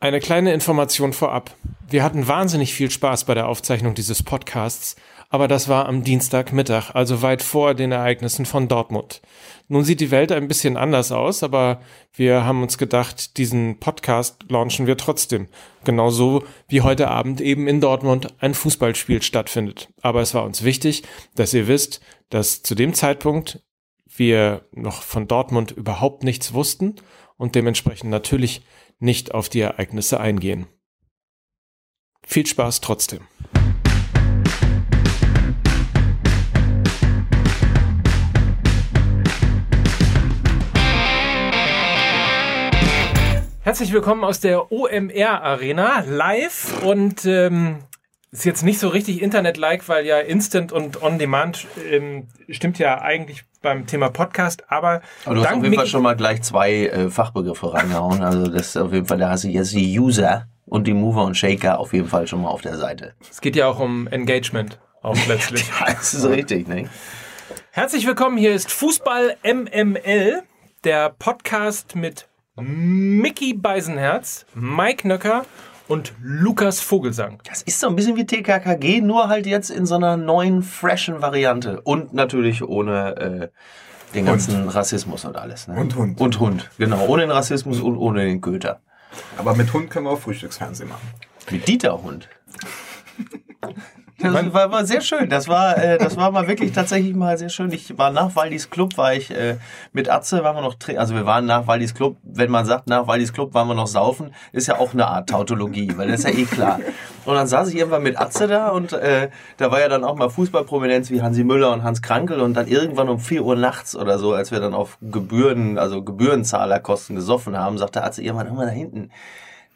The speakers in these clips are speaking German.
Eine kleine Information vorab. Wir hatten wahnsinnig viel Spaß bei der Aufzeichnung dieses Podcasts, aber das war am Dienstagmittag, also weit vor den Ereignissen von Dortmund. Nun sieht die Welt ein bisschen anders aus, aber wir haben uns gedacht, diesen Podcast launchen wir trotzdem. Genauso wie heute Abend eben in Dortmund ein Fußballspiel stattfindet. Aber es war uns wichtig, dass ihr wisst, dass zu dem Zeitpunkt wir noch von Dortmund überhaupt nichts wussten und dementsprechend natürlich nicht auf die Ereignisse eingehen. Viel Spaß trotzdem. Herzlich willkommen aus der OMR Arena live und ähm, ist jetzt nicht so richtig Internet-like, weil ja Instant und On-Demand ähm, stimmt ja eigentlich beim Thema Podcast, aber. Aber du hast auf jeden Fall schon mal gleich zwei äh, Fachbegriffe reingehauen. Also das ist auf jeden Fall, da hast du jetzt die User und die Mover und Shaker auf jeden Fall schon mal auf der Seite. Es geht ja auch um Engagement, auch letztlich. das ist richtig, ne? Herzlich willkommen, hier ist Fußball MML, der Podcast mit Mickey Beisenherz, Mike Nöcker und Lukas Vogelsang. Das ist so ein bisschen wie TKKG, nur halt jetzt in so einer neuen, freshen Variante. Und natürlich ohne äh, den ganzen Hund. Rassismus und alles. Ne? Und Hund. Und Hund, genau. Ohne den Rassismus und ohne den Köter. Aber mit Hund können wir auch Frühstücksfernsehen machen. Mit Dieter Hund. Das war, war sehr schön. Das war, äh, das war mal wirklich tatsächlich mal sehr schön. Ich war nach Waldis Club, war ich äh, mit Atze, waren wir noch, also wir waren nach Waldis Club. Wenn man sagt, nach Waldis Club waren wir noch saufen, ist ja auch eine Art Tautologie, weil das ist ja eh klar. Und dann saß ich irgendwann mit Atze da und äh, da war ja dann auch mal Fußballprominenz wie Hansi Müller und Hans Krankel und dann irgendwann um vier Uhr nachts oder so, als wir dann auf Gebühren, also Gebührenzahlerkosten gesoffen haben, sagte Atze irgendwann, immer da hinten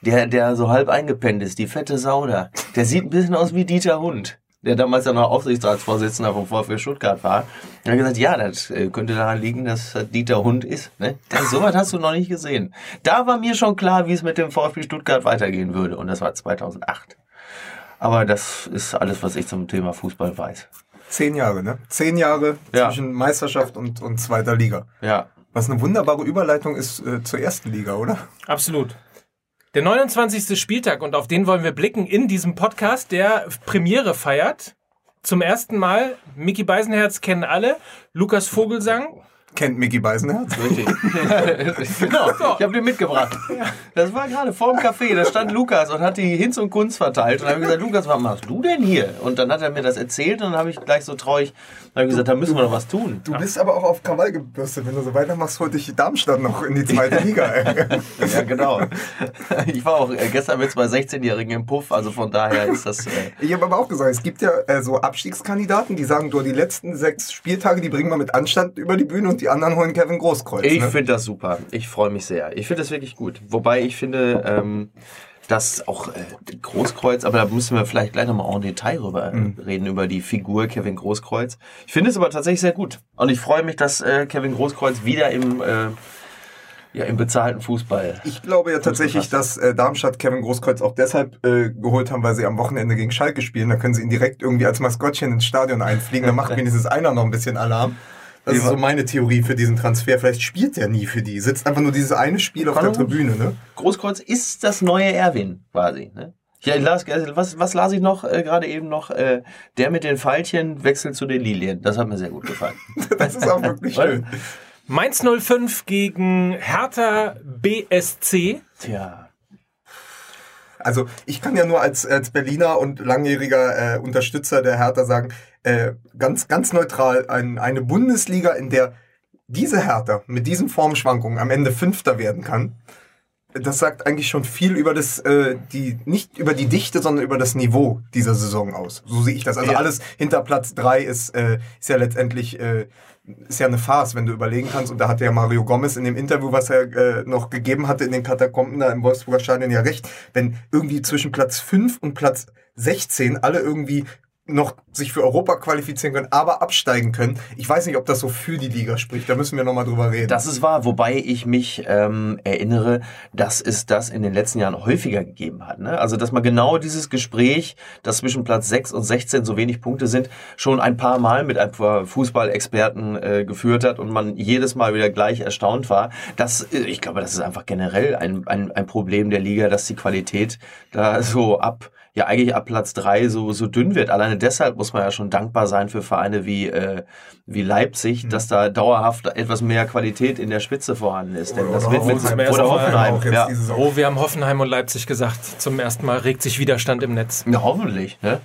der, der so halb eingepennt ist, die fette Sauder, der sieht ein bisschen aus wie Dieter Hund, der damals ja noch Aufsichtsratsvorsitzender vom VfL Stuttgart war. Er hat gesagt, ja, das äh, könnte daran liegen, dass Dieter Hund ist. Ne? Das, so was hast du noch nicht gesehen. Da war mir schon klar, wie es mit dem VfB Stuttgart weitergehen würde. Und das war 2008. Aber das ist alles, was ich zum Thema Fußball weiß. Zehn Jahre, ne? Zehn Jahre ja. zwischen Meisterschaft und, und zweiter Liga. Ja. Was eine wunderbare Überleitung ist äh, zur ersten Liga, oder? Absolut. Der 29. Spieltag, und auf den wollen wir blicken in diesem Podcast, der Premiere feiert. Zum ersten Mal, Mickey Beisenherz kennen alle, Lukas Vogelsang kennt Mickey Beisenherz. Richtig. genau, so. ich habe den mitgebracht. Das war gerade vor dem Café, da stand Lukas und hat die Hinz und Kunst verteilt. Und dann habe ich gesagt, Lukas, was machst du denn hier? Und dann hat er mir das erzählt und dann habe ich gleich so traurig habe gesagt, da müssen wir noch was tun. Du bist aber auch auf Krawall gebürstet. Wenn du so weitermachst, holte ich Darmstadt noch in die zweite Liga. ja, genau. Ich war auch äh, gestern mit zwei 16-Jährigen im Puff, also von daher ist das... Äh ich habe aber auch gesagt, es gibt ja äh, so Abstiegskandidaten, die sagen, du, die letzten sechs Spieltage, die bringen wir mit Anstand über die Bühne und die anderen holen Kevin Großkreuz. Ich ne? finde das super. Ich freue mich sehr. Ich finde das wirklich gut. Wobei ich finde, ähm, dass auch äh, Großkreuz, aber da müssen wir vielleicht gleich nochmal en Detail rüber mhm. reden, über die Figur Kevin Großkreuz. Ich finde es aber tatsächlich sehr gut. Und ich freue mich, dass äh, Kevin Großkreuz wieder im äh, ja, im bezahlten Fußball. Ich glaube ja tatsächlich, dass äh, Darmstadt Kevin Großkreuz auch deshalb äh, geholt haben, weil sie am Wochenende gegen Schalke spielen. Da können sie ihn direkt irgendwie als Maskottchen ins Stadion einfliegen. Da macht wenigstens einer noch ein bisschen Alarm. Das ist so meine Theorie für diesen Transfer. Vielleicht spielt er nie für die. Sitzt einfach nur dieses eine Spiel auf der Tribüne. Ne? Großkreuz ist das neue Erwin quasi. Ne? Ja, las, was, was las ich noch äh, gerade eben noch? Äh, der mit den Pfeilchen wechselt zu den Lilien. Das hat mir sehr gut gefallen. das ist auch wirklich schön. Mainz 05 gegen Hertha BSC. Tja. Also ich kann ja nur als, als Berliner und langjähriger äh, Unterstützer der Hertha sagen, äh, ganz, ganz neutral, ein, eine Bundesliga, in der diese Hertha mit diesen Formschwankungen am Ende Fünfter werden kann, das sagt eigentlich schon viel über das, äh, die, nicht über die Dichte, sondern über das Niveau dieser Saison aus. So sehe ich das. Also ja. alles hinter Platz drei ist, äh, ist ja letztendlich äh, ist ja eine Farce, wenn du überlegen kannst. Und da hatte ja Mario Gomez in dem Interview, was er äh, noch gegeben hatte in den Katakomben da im Wolfsburger Stadion ja recht. Wenn irgendwie zwischen Platz 5 und Platz 16 alle irgendwie noch sich für Europa qualifizieren können, aber absteigen können. Ich weiß nicht, ob das so für die Liga spricht. Da müssen wir nochmal drüber reden. Das ist wahr, wobei ich mich ähm, erinnere, dass es das in den letzten Jahren häufiger gegeben hat. Ne? Also, dass man genau dieses Gespräch, das zwischen Platz 6 und 16 so wenig Punkte sind, schon ein paar Mal mit ein paar Fußballexperten äh, geführt hat und man jedes Mal wieder gleich erstaunt war. Das, äh, ich glaube, das ist einfach generell ein, ein, ein Problem der Liga, dass die Qualität da so ab ja eigentlich ab Platz drei so, so dünn wird. Alleine deshalb muss man ja schon dankbar sein für Vereine wie, äh, wie Leipzig, mhm. dass da dauerhaft etwas mehr Qualität in der Spitze vorhanden ist. Denn das wird mit oder Hoffenheim. Ja. Oh, wir haben Hoffenheim und Leipzig gesagt. Zum ersten Mal regt sich Widerstand im Netz. Ja, hoffentlich. Ne?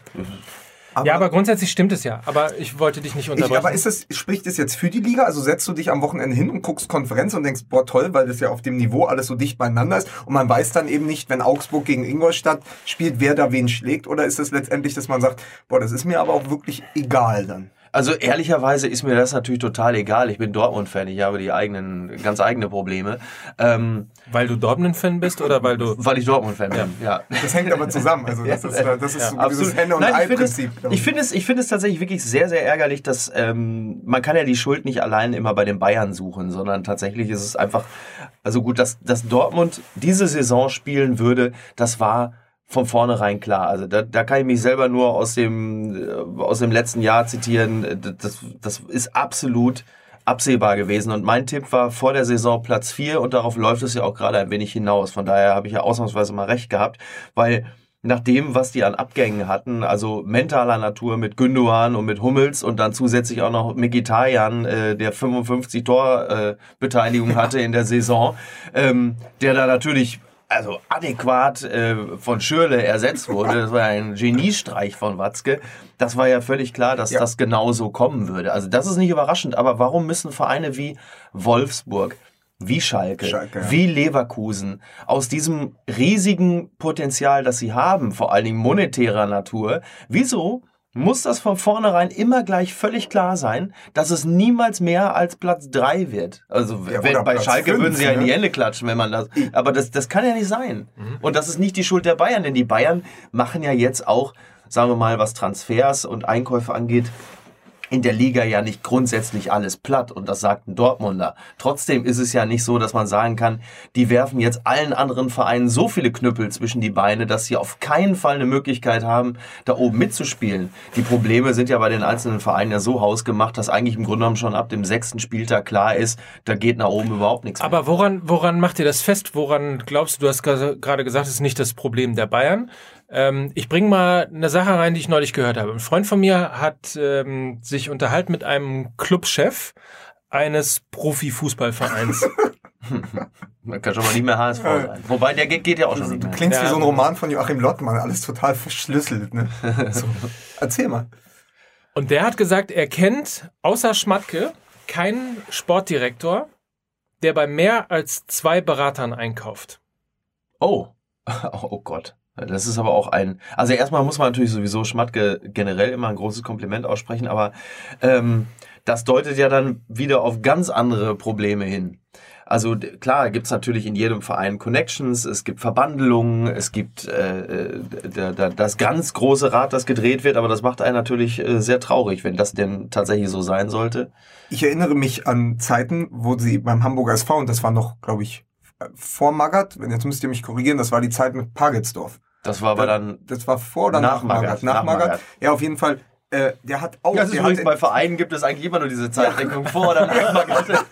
Aber ja, aber grundsätzlich stimmt es ja. Aber ich wollte dich nicht unterbrechen. Ich, aber ist das, spricht das jetzt für die Liga? Also setzt du dich am Wochenende hin und guckst Konferenz und denkst, boah, toll, weil das ja auf dem Niveau alles so dicht beieinander ist. Und man weiß dann eben nicht, wenn Augsburg gegen Ingolstadt spielt, wer da wen schlägt. Oder ist es letztendlich, dass man sagt, boah, das ist mir aber auch wirklich egal dann? Also ehrlicherweise ist mir das natürlich total egal. Ich bin Dortmund-Fan, ich habe die eigenen, ganz eigene Probleme. Ähm, weil du Dortmund-Fan bist oder weil du... Weil ich Dortmund-Fan bin, ja. Das hängt aber zusammen. Also das ist, das ist ja, so dieses Henne- und Ei-Prinzip. Ich finde es, ich finde es tatsächlich wirklich sehr, sehr ärgerlich, dass ähm, man kann ja die Schuld nicht allein immer bei den Bayern suchen, sondern tatsächlich ist es einfach, also gut, dass, dass Dortmund diese Saison spielen würde, das war von vornherein klar. Also da, da kann ich mich selber nur aus dem, äh, aus dem letzten Jahr zitieren. Das, das ist absolut absehbar gewesen. Und mein Tipp war vor der Saison Platz 4 und darauf läuft es ja auch gerade ein wenig hinaus. Von daher habe ich ja ausnahmsweise mal recht gehabt, weil nach dem, was die an Abgängen hatten, also mentaler Natur mit Gündogan und mit Hummels und dann zusätzlich auch noch Mkhitaryan, äh, der 55 Torbeteiligung äh, hatte in der Saison, ähm, der da natürlich also adäquat äh, von Schürle ersetzt wurde. Das war ein Geniestreich von Watzke. Das war ja völlig klar, dass ja. das genauso kommen würde. Also das ist nicht überraschend. Aber warum müssen Vereine wie Wolfsburg, wie Schalke, Schalke ja. wie Leverkusen aus diesem riesigen Potenzial, das sie haben, vor allen Dingen monetärer Natur, wieso muss das von vornherein immer gleich völlig klar sein, dass es niemals mehr als Platz drei wird. Also ja, wenn, bei Platz Schalke fünf, würden sie ja in die ne? Hände klatschen, wenn man das. Aber das, das kann ja nicht sein. Mhm. Und das ist nicht die Schuld der Bayern, denn die Bayern machen ja jetzt auch, sagen wir mal, was Transfers und Einkäufe angeht, in der Liga ja nicht grundsätzlich alles platt und das sagt ein Dortmunder. Trotzdem ist es ja nicht so, dass man sagen kann, die werfen jetzt allen anderen Vereinen so viele Knüppel zwischen die Beine, dass sie auf keinen Fall eine Möglichkeit haben, da oben mitzuspielen. Die Probleme sind ja bei den einzelnen Vereinen ja so hausgemacht, dass eigentlich im Grunde genommen schon ab dem sechsten Spieltag klar ist, da geht nach oben überhaupt nichts. Aber mehr. woran, woran macht ihr das fest? Woran glaubst du, du hast gerade gesagt, es ist nicht das Problem der Bayern, ähm, ich bringe mal eine Sache rein, die ich neulich gehört habe. Ein Freund von mir hat ähm, sich unterhalten mit einem Clubchef eines Profifußballvereins. Man kann schon mal nicht mehr HSV sein. Wobei der geht, geht ja auch schon nicht mehr. Du klingst ja. wie so ein Roman von Joachim Lottmann, alles total verschlüsselt. Ne? So. Erzähl mal. Und der hat gesagt, er kennt außer Schmatke keinen Sportdirektor, der bei mehr als zwei Beratern einkauft. Oh. Oh Gott. Das ist aber auch ein, also erstmal muss man natürlich sowieso Schmatke generell immer ein großes Kompliment aussprechen, aber ähm, das deutet ja dann wieder auf ganz andere Probleme hin. Also klar, gibt's natürlich in jedem Verein Connections, es gibt Verbandelungen, es gibt äh, äh das ganz große Rad, das gedreht wird, aber das macht einen natürlich äh, sehr traurig, wenn das denn tatsächlich so sein sollte. Ich erinnere mich an Zeiten, wo sie beim Hamburger SV, und das war noch, glaube ich, vor Magath, jetzt müsst ihr mich korrigieren, das war die Zeit mit Pagelsdorf. Das war aber dann. Das war vor oder nach, Magath? Nach, nach Magath. Ja, auf jeden Fall. Äh, der hat auch. Ja, das ist übrigens bei Vereinen gibt es eigentlich immer nur diese Zeitdeckung ja. vor oder nach Magath.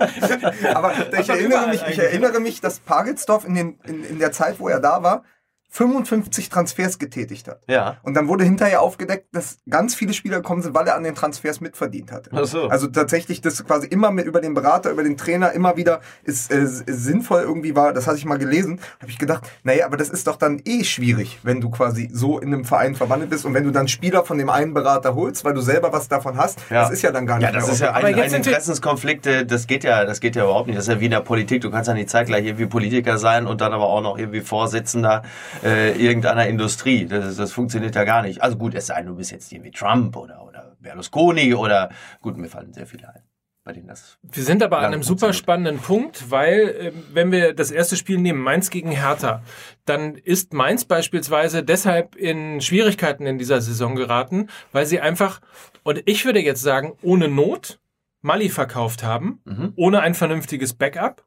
aber ich erinnere mich, ich erinnere mich, dass Pagelsdorf in, den, in, in der Zeit, wo er da war, 55 Transfers getätigt hat. Ja. Und dann wurde hinterher aufgedeckt, dass ganz viele Spieler gekommen sind, weil er an den Transfers mitverdient hatte. Ach so. Also tatsächlich, das quasi immer mit über den Berater, über den Trainer immer wieder ist, äh, sinnvoll irgendwie war, das hatte ich mal gelesen, habe ich gedacht, naja, aber das ist doch dann eh schwierig, wenn du quasi so in einem Verein verwandelt bist und wenn du dann Spieler von dem einen Berater holst, weil du selber was davon hast, ja. das ist ja dann gar nicht Ja, das ist ja ein, ein Interessenskonflikt, das geht ja, das geht ja überhaupt nicht. Das ist ja wie in der Politik, du kannst ja nicht zeitgleich irgendwie Politiker sein und dann aber auch noch irgendwie Vorsitzender äh, irgendeiner Industrie. Das, das funktioniert ja gar nicht. Also gut, es sei denn, du bist jetzt irgendwie Trump oder, oder Berlusconi oder gut, mir fallen sehr viele ein. bei denen das. Wir sind aber an einem super spannenden Punkt, weil äh, wenn wir das erste Spiel nehmen, Mainz gegen Hertha, dann ist Mainz beispielsweise deshalb in Schwierigkeiten in dieser Saison geraten, weil sie einfach, und ich würde jetzt sagen, ohne Not Mali verkauft haben, mhm. ohne ein vernünftiges Backup.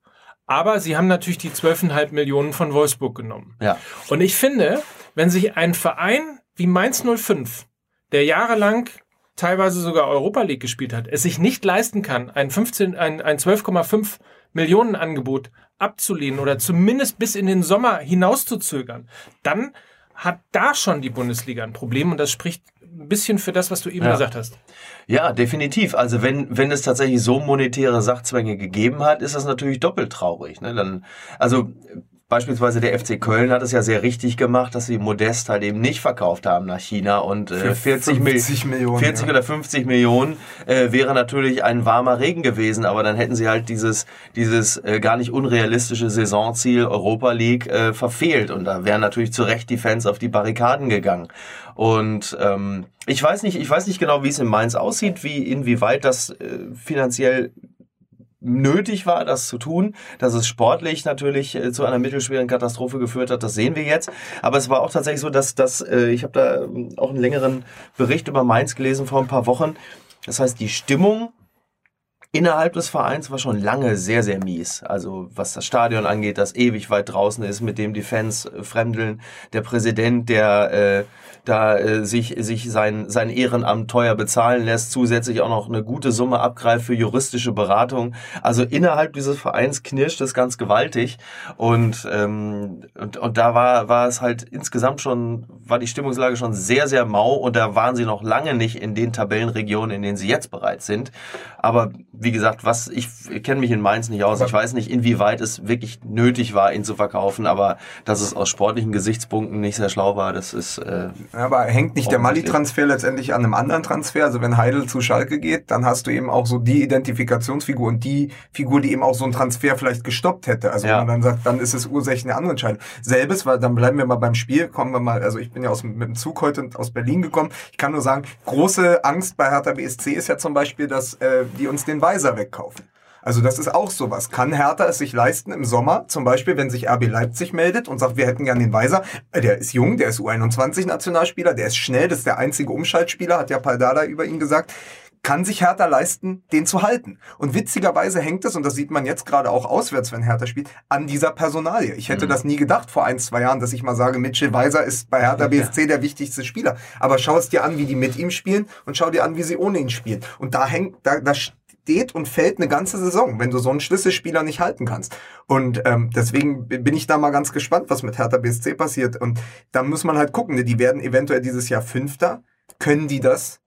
Aber sie haben natürlich die 12,5 Millionen von Wolfsburg genommen. Ja. Und ich finde, wenn sich ein Verein wie Mainz 05, der jahrelang teilweise sogar Europa League gespielt hat, es sich nicht leisten kann, ein 15, ein, ein 12,5 Millionen Angebot abzulehnen oder zumindest bis in den Sommer hinauszuzögern, dann hat da schon die Bundesliga ein Problem und das spricht ein bisschen für das, was du eben ja. gesagt hast. Ja, definitiv. Also wenn, wenn es tatsächlich so monetäre Sachzwänge gegeben hat, ist das natürlich doppelt traurig. Ne? Dann, also Beispielsweise der FC Köln hat es ja sehr richtig gemacht, dass sie Modest halt eben nicht verkauft haben nach China und äh, 40, 50 Millionen, 40 ja. oder 50 Millionen äh, wäre natürlich ein warmer Regen gewesen, aber dann hätten sie halt dieses dieses äh, gar nicht unrealistische Saisonziel Europa League äh, verfehlt und da wären natürlich zu Recht die Fans auf die Barrikaden gegangen. Und ähm, ich weiß nicht, ich weiß nicht genau, wie es in Mainz aussieht, wie inwieweit das äh, finanziell nötig war, das zu tun. Dass es sportlich natürlich äh, zu einer mittelschweren Katastrophe geführt hat, das sehen wir jetzt. Aber es war auch tatsächlich so, dass, dass äh, ich habe da ähm, auch einen längeren Bericht über Mainz gelesen vor ein paar Wochen. Das heißt, die Stimmung innerhalb des Vereins war schon lange sehr, sehr mies. Also was das Stadion angeht, das ewig weit draußen ist, mit dem die Fans äh, fremdeln. Der Präsident, der äh, da äh, sich, sich sein, sein Ehrenamt teuer bezahlen lässt, zusätzlich auch noch eine gute Summe abgreift für juristische Beratung. Also innerhalb dieses Vereins knirscht es ganz gewaltig. Und, ähm, und, und da war, war es halt insgesamt schon, war die Stimmungslage schon sehr, sehr mau und da waren sie noch lange nicht in den Tabellenregionen, in denen sie jetzt bereits sind. Aber wie gesagt, was ich, ich kenne mich in Mainz nicht aus. Ich weiß nicht, inwieweit es wirklich nötig war, ihn zu verkaufen, aber dass es aus sportlichen Gesichtspunkten nicht sehr schlau war, das ist. Äh, aber hängt nicht der Mali-Transfer letztendlich an einem anderen Transfer? Also wenn Heidel zu Schalke geht, dann hast du eben auch so die Identifikationsfigur und die Figur, die eben auch so einen Transfer vielleicht gestoppt hätte. Also ja. wenn man dann sagt, dann ist es ursächlich eine andere Entscheidung. Selbes, weil dann bleiben wir mal beim Spiel, kommen wir mal, also ich bin ja aus, mit dem Zug heute aus Berlin gekommen. Ich kann nur sagen, große Angst bei Hertha BSC ist ja zum Beispiel, dass äh, die uns den Weiser wegkaufen. Also das ist auch sowas. Kann Hertha es sich leisten im Sommer, zum Beispiel, wenn sich RB Leipzig meldet und sagt, wir hätten gern den Weiser. Äh, der ist jung, der ist U21-Nationalspieler, der ist schnell, das ist der einzige Umschaltspieler, hat ja Paldada über ihn gesagt kann sich Hertha leisten, den zu halten. Und witzigerweise hängt es, und das sieht man jetzt gerade auch auswärts, wenn Hertha spielt, an dieser Personalie. Ich hätte mhm. das nie gedacht vor ein, zwei Jahren, dass ich mal sage, Mitchell Weiser ist bei Hertha BSC der wichtigste Spieler. Aber schau es dir an, wie die mit ihm spielen und schau dir an, wie sie ohne ihn spielen. Und da hängt, da, da steht und fällt eine ganze Saison, wenn du so einen Schlüsselspieler nicht halten kannst. Und ähm, deswegen bin ich da mal ganz gespannt, was mit Hertha BSC passiert. Und da muss man halt gucken, ne? die werden eventuell dieses Jahr Fünfter. Können die das?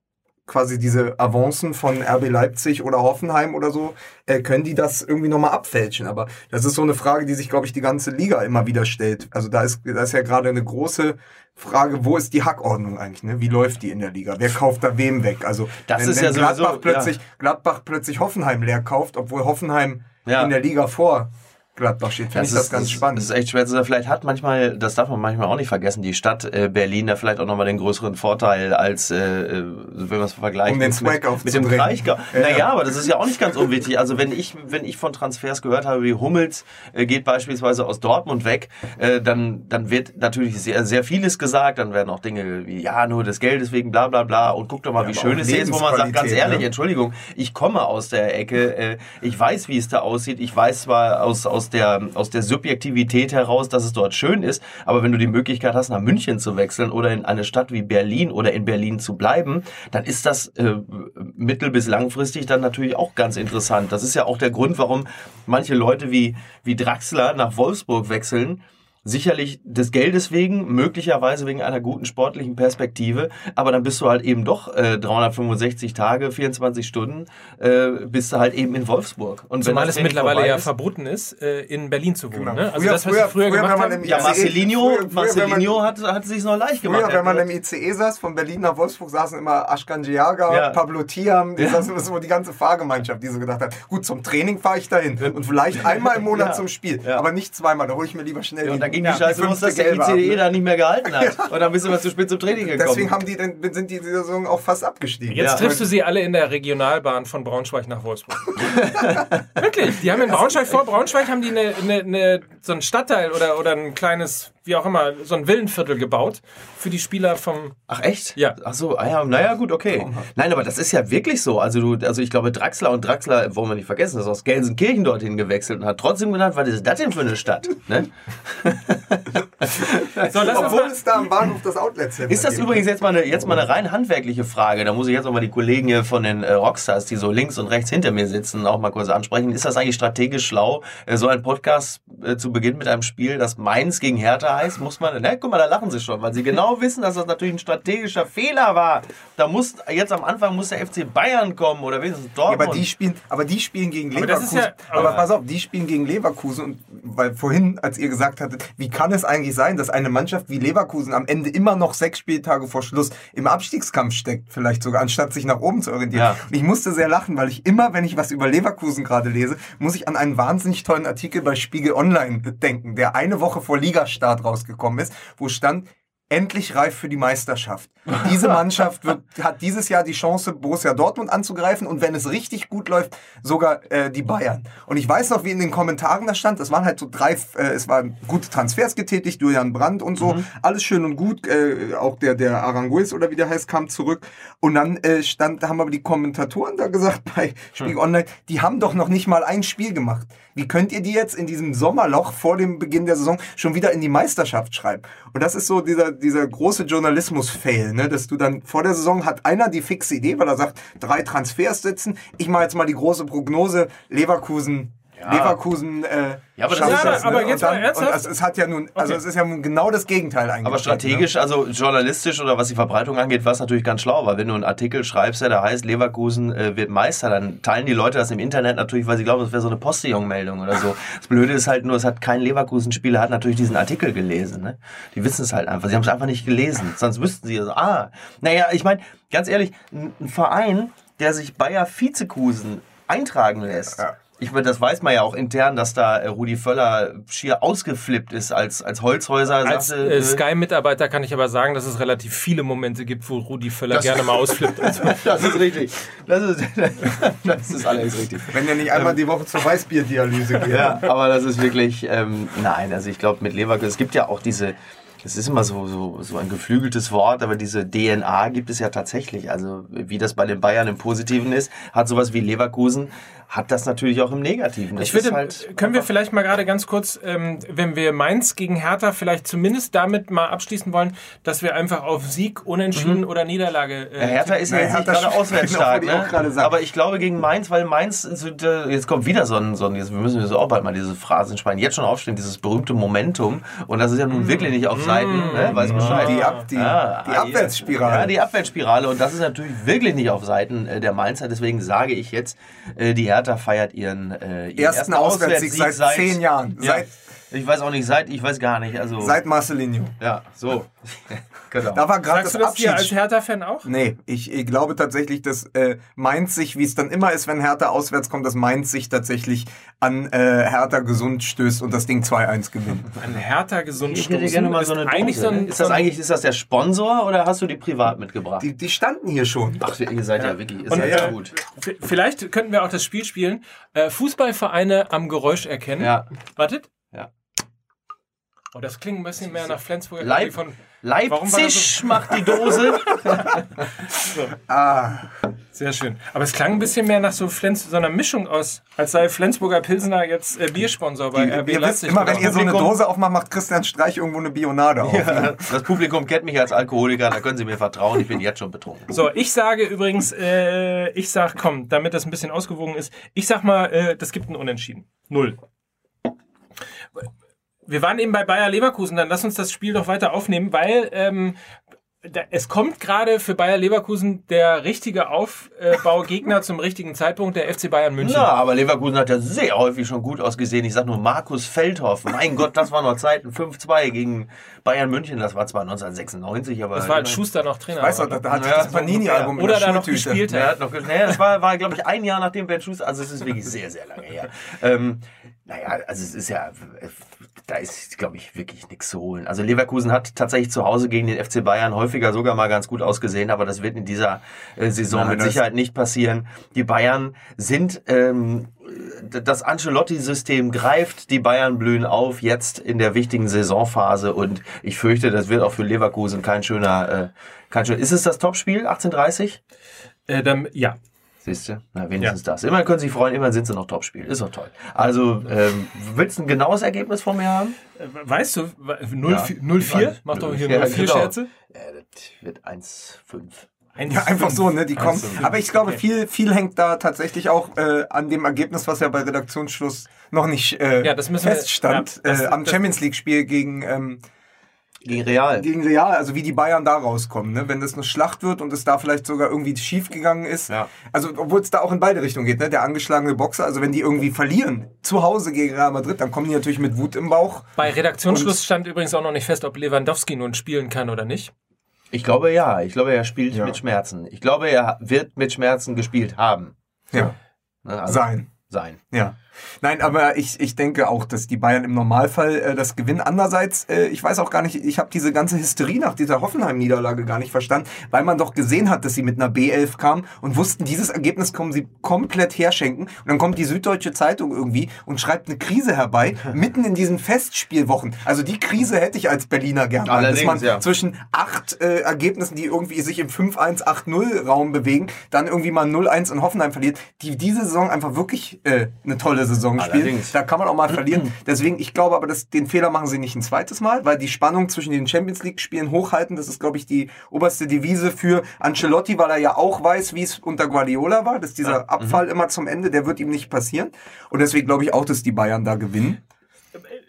Quasi diese Avancen von RB Leipzig oder Hoffenheim oder so, äh, können die das irgendwie nochmal abfälschen. Aber das ist so eine Frage, die sich, glaube ich, die ganze Liga immer wieder stellt. Also da ist, da ist ja gerade eine große Frage, wo ist die Hackordnung eigentlich? Ne? Wie läuft die in der Liga? Wer kauft da wem weg? Also das wenn, ist wenn ja Gladbach sowieso, plötzlich ja. Gladbach plötzlich Hoffenheim leer kauft, obwohl Hoffenheim ja. in der Liga vor Gladbach steht, finde ich das ganz spannend. Das ist echt schwer. Also vielleicht hat manchmal, das darf man manchmal auch nicht vergessen, die Stadt äh, Berlin da vielleicht auch nochmal den größeren Vorteil als, äh, äh wenn man es vergleicht um den Swag mit, mit dem Kraichgau. Ja. Naja, aber das ist ja auch nicht ganz unwichtig. Also wenn ich, wenn ich von Transfers gehört habe, wie Hummels äh, geht beispielsweise aus Dortmund weg, äh, dann, dann wird natürlich sehr, sehr vieles gesagt. Dann werden auch Dinge wie, ja, nur des Geldes wegen, bla bla bla. Und guck doch mal, ja, wie schön es hier ist, wo man sagt, ganz ehrlich, ne? Entschuldigung, ich komme aus der Ecke, äh, ich weiß, wie es da aussieht. Ich weiß zwar aus, aus aus der, aus der Subjektivität heraus, dass es dort schön ist. Aber wenn du die Möglichkeit hast, nach München zu wechseln oder in eine Stadt wie Berlin oder in Berlin zu bleiben, dann ist das äh, mittel- bis langfristig dann natürlich auch ganz interessant. Das ist ja auch der Grund, warum manche Leute wie, wie Draxler nach Wolfsburg wechseln Sicherlich des Geldes wegen, möglicherweise wegen einer guten sportlichen Perspektive, aber dann bist du halt eben doch äh, 365 Tage, 24 Stunden, äh, bist du halt eben in Wolfsburg. Und Zumal es mittlerweile ja ist, verboten ist, äh, in Berlin zu wohnen. Genau. Ne? Also früher, das, was früher, früher, früher gemacht haben, ja, Marcelinho, früher, Marcelinho man, hat, hat sich noch leicht gemacht. Früher, wenn man im ICE saß, von Berlin nach Wolfsburg, saßen immer Ashkan Jiaga, ja. Pablo Tiam, die, ja. das so die ganze Fahrgemeinschaft, die so gedacht hat, gut, zum Training fahre ich dahin und vielleicht einmal im Monat ja. zum Spiel, aber nicht zweimal, da hole ich mir lieber schnell ja, ging die Scheiße los, dass der ICE ne? da nicht mehr gehalten hat. Und dann bist du mal zu spät zum Training gekommen. Deswegen haben die dann, sind die Saison auch fast abgestiegen. Jetzt triffst du sie alle in der Regionalbahn von Braunschweig nach Wolfsburg. Wirklich, die haben in Braunschweig vor Braunschweig haben die eine, eine, eine, so ein Stadtteil oder, oder ein kleines wie auch immer, so ein Villenviertel gebaut für die Spieler vom. Ach echt? Ja. Ach so, ah ja, naja, gut, okay. Nein, aber das ist ja wirklich so. Also du, also ich glaube, Draxler und Draxler, wollen wir nicht vergessen, ist aus Gelsenkirchen dorthin gewechselt und hat trotzdem genannt, was ist das denn für eine Stadt? Ne? so, Obwohl es da am Bahnhof das Outlet Ist das übrigens jetzt mal, eine, jetzt mal eine rein handwerkliche Frage? Da muss ich jetzt auch mal die Kollegen hier von den äh, Rockstars, die so links und rechts hinter mir sitzen, auch mal kurz ansprechen. Ist das eigentlich strategisch schlau, äh, so ein Podcast äh, zu beginnen mit einem Spiel, das Mainz gegen Hertha heißt, muss man, ne, guck mal, da lachen sie schon, weil sie genau wissen, dass das natürlich ein strategischer Fehler war. Da muss, jetzt am Anfang muss der FC Bayern kommen oder wenigstens Dortmund. Ja, aber die spielen, aber die spielen gegen Leverkusen. Aber, ja, aber, aber pass auf, die spielen gegen Leverkusen und weil vorhin, als ihr gesagt hattet, wie kann es eigentlich sein, dass eine Mannschaft wie Leverkusen am Ende immer noch sechs Spieltage vor Schluss im Abstiegskampf steckt, vielleicht sogar, anstatt sich nach oben zu orientieren. Ja. Und ich musste sehr lachen, weil ich immer, wenn ich was über Leverkusen gerade lese, muss ich an einen wahnsinnig tollen Artikel bei Spiegel Online denken, der eine Woche vor Ligastart rausgekommen gekommen ist, wo stand, endlich reif für die Meisterschaft. Diese Mannschaft wird, hat dieses Jahr die Chance, Borussia Dortmund anzugreifen und wenn es richtig gut läuft, sogar äh, die Bayern. Und ich weiß noch, wie in den Kommentaren da stand, es waren halt so drei, äh, es waren gute Transfers getätigt, Julian Brandt und so, mhm. alles schön und gut, äh, auch der, der Aranguiz oder wie der heißt, kam zurück und dann äh, stand, da haben aber die Kommentatoren da gesagt bei Spiegel mhm. Online, die haben doch noch nicht mal ein Spiel gemacht. Wie könnt ihr die jetzt in diesem Sommerloch vor dem Beginn der Saison schon wieder in die Meisterschaft schreiben? Und das ist so dieser, dieser große Journalismus-Fail, ne? dass du dann vor der Saison hat einer die fixe Idee, weil er sagt, drei Transfers sitzen. Ich mache jetzt mal die große Prognose, Leverkusen ja. Leverkusen äh, ja, aber, das ist, das, ne? aber jetzt dann, mal ernsthaft. Es, es, hat ja nun, also okay. es ist ja genau das Gegenteil eigentlich. Aber strategisch, ne? also journalistisch oder was die Verbreitung angeht, war es natürlich ganz schlau, weil wenn du einen Artikel schreibst, der da heißt, Leverkusen äh, wird Meister, dann teilen die Leute das im Internet natürlich, weil sie glauben, das wäre so eine Postillon-Meldung oder so. Das Blöde ist halt nur, es hat kein Leverkusen-Spieler hat natürlich diesen Artikel gelesen. Ne? Die wissen es halt einfach. Sie haben es einfach nicht gelesen. Sonst wüssten sie, also, ah, naja, ich meine, ganz ehrlich, ein Verein, der sich Bayer Vizekusen eintragen lässt. Ja ich meine, das weiß man ja auch intern, dass da äh, Rudi Völler schier ausgeflippt ist als, als Holzhäuser. Als äh, äh, Sky-Mitarbeiter kann ich aber sagen, dass es relativ viele Momente gibt, wo Rudi Völler das gerne mal ausflippt. das ist richtig. Das ist, das ist alles richtig. Wenn er nicht einmal ähm, die Woche zur Weißbierdialyse geht. Ja, aber das ist wirklich, ähm, nein, also ich glaube mit Leverkusen, es gibt ja auch diese, das ist immer so, so, so ein geflügeltes Wort, aber diese DNA gibt es ja tatsächlich. Also wie das bei den Bayern im Positiven ist, hat sowas wie Leverkusen hat das natürlich auch im Negativen. Das ich würde, halt können wir vielleicht mal gerade ganz kurz, ähm, wenn wir Mainz gegen Hertha vielleicht zumindest damit mal abschließen wollen, dass wir einfach auf Sieg, Unentschieden mhm. oder Niederlage. Äh, ja, Hertha ist ja jetzt nicht gerade auswärts stark, ne? aber ich glaube gegen Mainz, weil Mainz, jetzt kommt wieder so ein, so ein jetzt müssen wir so auch bald mal diese Phrasenschwein jetzt schon aufstehen, dieses berühmte Momentum und das ist ja nun mhm. wirklich nicht auf Seiten, mhm. ne? weiß Bescheid. Die, Ab, die, ja, die Abwärtsspirale. Ja, die Abwärtsspirale und das ist natürlich wirklich nicht auf Seiten äh, der Mainzer, deswegen sage ich jetzt, äh, die Hertha Hertha feiert ihren, äh, ihren ersten, ersten Auswärtssieg, seit, seit zehn Jahren. Ja, seit, ich weiß auch nicht, seit, ich weiß gar nicht. Also, seit Marcelinho. Ja, so. genau. Da war gerade das du das Abschied. hier als Hertha-Fan auch? Nee, ich, ich, glaube tatsächlich, dass äh, Mainz sich, wie es dann immer ist, wenn Hertha auswärts kommt, dass Mainz sich tatsächlich an äh, Hertha gesund stößt und das Ding 2-1 gewinnt. An Hertha gesund ich hätte gerne mal so eine eigentlich so ein, Ist das eigentlich, ist das der Sponsor oder hast du die privat mitgebracht? Die, die standen hier schon. Ach, ihr seid ja, ja wirklich, ist und, ja, gut. Vielleicht könnten wir auch das Spiel spielen. Äh, Fußballvereine am Geräusch erkennen. Ja. Wartet. Ja. Oh, das klingt ein bisschen mehr nach Flensburg. Leip von, Leipzig so? macht die Dose. so. ah. Sehr schön. Aber es klang ein bisschen mehr nach so, Flens, so einer Mischung aus, als sei Flensburger Pilsener jetzt äh, Biersponsor bei die, RB Leipzig. Immer wenn ihr so eine Dose aufmacht, macht Christian Streich irgendwo eine Bionade auf. Ja, das Publikum kennt mich als Alkoholiker, da können Sie mir vertrauen, ich bin jetzt schon betrunken. So, ich sage übrigens, äh, ich sag, komm, damit das ein bisschen ausgewogen ist, ich sag mal, äh, das gibt ein Unentschieden. Null. Wir waren eben bei Bayer Leverkusen, dann lass uns das Spiel doch weiter aufnehmen, weil ähm, es kommt gerade für Bayer Leverkusen der richtige Aufbaugegner zum richtigen Zeitpunkt, der FC Bayern München. Ja, aber Leverkusen hat ja sehr häufig schon gut ausgesehen. Ich sag nur Markus Feldhoff. Mein Gott, das war noch Zeiten. 5-2 gegen Bayern München. Das war zwar 1996, aber. Das war als Schuster noch Trainer. Weißt du, da, da hat ja, das Panini-Album Oder da noch gespielt hat. Noch, naja, das war, war glaube ich, ein Jahr nachdem Ben Schuster. Also, es ist wirklich sehr, sehr lange her. Ähm, naja, also es ist ja da ist, glaube ich, wirklich nichts zu holen. Also Leverkusen hat tatsächlich zu Hause gegen den FC Bayern häufiger sogar mal ganz gut ausgesehen, aber das wird in dieser äh, Saison Nein, mit Sicherheit nicht passieren. Die Bayern sind ähm, das Ancelotti-System greift, die Bayern blühen auf jetzt in der wichtigen Saisonphase und ich fürchte, das wird auch für Leverkusen kein schöner, äh, kein schöner. Ist es das Topspiel 18:30? Äh, dann, ja. Siehst du? Na, wenigstens das. Immerhin können sie sich freuen, immerhin sind sie noch Topspiel. Ist doch toll. Also, ähm, willst du ein genaues Ergebnis von mir haben? Äh, Weißt du, 0, Ja. 04? Mach doch hier Ja, 04 genau. Scherze. Ja, das wird 1,5. Ja, einfach so, ne? Die kommen. Aber ich glaube, okay. viel, viel hängt da tatsächlich auch äh, an dem Ergebnis, was ja bei Redaktionsschluss noch nicht äh, Ja, das müssen wir- feststand. ja, das- äh, am das- Champions League-Spiel gegen, ähm, Gegen Real. gegen Real, also wie die Bayern da rauskommen, ne? Wenn das eine Schlacht wird und es da vielleicht sogar irgendwie schief gegangen ist. Ja. Also, obwohl es da auch in beide Richtungen geht, ne? Der angeschlagene Boxer, also wenn die irgendwie verlieren zu Hause gegen Real Madrid, dann kommen die natürlich mit Wut im Bauch. Bei Redaktionsschluss stand übrigens auch noch nicht fest, ob Lewandowski nun spielen kann oder nicht. Ich glaube ja. Ich glaube, er spielt Ja. mit Schmerzen. Ich glaube, er wird mit Schmerzen gespielt haben. Ja. Ne, also Sein. Sein. Ja. Nein, aber ich, ich denke auch, dass die Bayern im Normalfall äh, das gewinnen. Andererseits, äh, ich weiß auch gar nicht, ich habe diese ganze Hysterie nach dieser Hoffenheim-Niederlage gar nicht verstanden, weil man doch gesehen hat, dass sie mit einer B11 kamen und wussten, dieses Ergebnis kommen sie komplett herschenken. Und dann kommt die Süddeutsche Zeitung irgendwie und schreibt eine Krise herbei, mitten in diesen Festspielwochen. Also die Krise hätte ich als Berliner gerne. dass man ja. zwischen acht äh, Ergebnissen, die irgendwie sich im 5-1, 8-0 Raum bewegen, dann irgendwie mal 0-1 in Hoffenheim verliert, die diese Saison einfach wirklich äh, eine tolle Saison spielen. Allerdings. Da kann man auch mal verlieren. Deswegen, ich glaube aber, dass den Fehler machen sie nicht ein zweites Mal, weil die Spannung zwischen den Champions League Spielen hochhalten, das ist, glaube ich, die oberste Devise für Ancelotti, weil er ja auch weiß, wie es unter Guardiola war, dass dieser Abfall immer zum Ende, der wird ihm nicht passieren. Und deswegen glaube ich auch, dass die Bayern da gewinnen.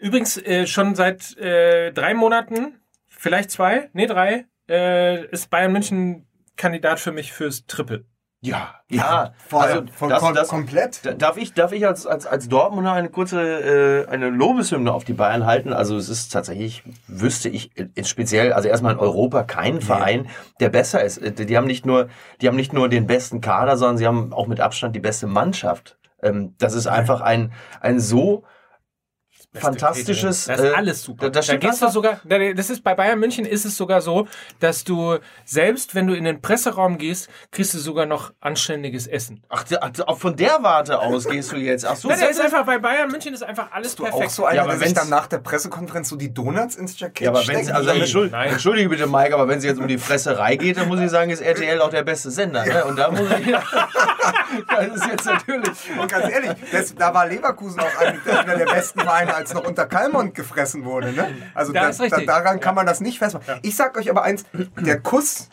Übrigens, äh, schon seit äh, drei Monaten, vielleicht zwei, nee, drei, äh, ist Bayern München Kandidat für mich fürs Triple. Ja. Ja. voll, also, voll, das, das, komplett. Da- Darf ich, darf ich als, als, als Dortmunder eine kurze, äh, eine Lobeshymne auf die Bayern halten? Also es ist tatsächlich, wüsste ich, äh, speziell, also erstmal in Europa kein Verein, der besser ist. Äh, Die haben nicht nur, die haben nicht nur den besten Kader, sondern sie haben auch mit Abstand die beste Mannschaft. Ähm, das ist einfach ein, ein so fantastisches. Das ist äh, alles super. da- das da gehst du sogar, da- das ist bei Bayern München ist es sogar so, dass du selbst wenn du in den Presseraum gehst, kriegst du sogar noch anständiges Essen. Ach, auch von der Warte aus gehst du jetzt. Ach so, Nein, das ist einfach bei Bayern München ist einfach alles Du perfekt. auch so einer, Ja, aber wenn's- dann nach der Pressekonferenz so die Donuts ins Jackett Ja, aber wenn es, also Nee, entschuld, nein. entschuldige bitte, Mike, aber wenn es jetzt um die Fresserei geht, dann muss ich sagen, ist RTL auch der beste Sender. Ne? Und da muss ich. das ist jetzt natürlich. Und ganz ehrlich, das, da war Leverkusen auch einer einer der besten Vereine, als noch unter Kalmont gefressen wurde. Ne? Also Da da, ist da, richtig. daran kann man das nicht festmachen. Ich sag euch aber eins, der Kuss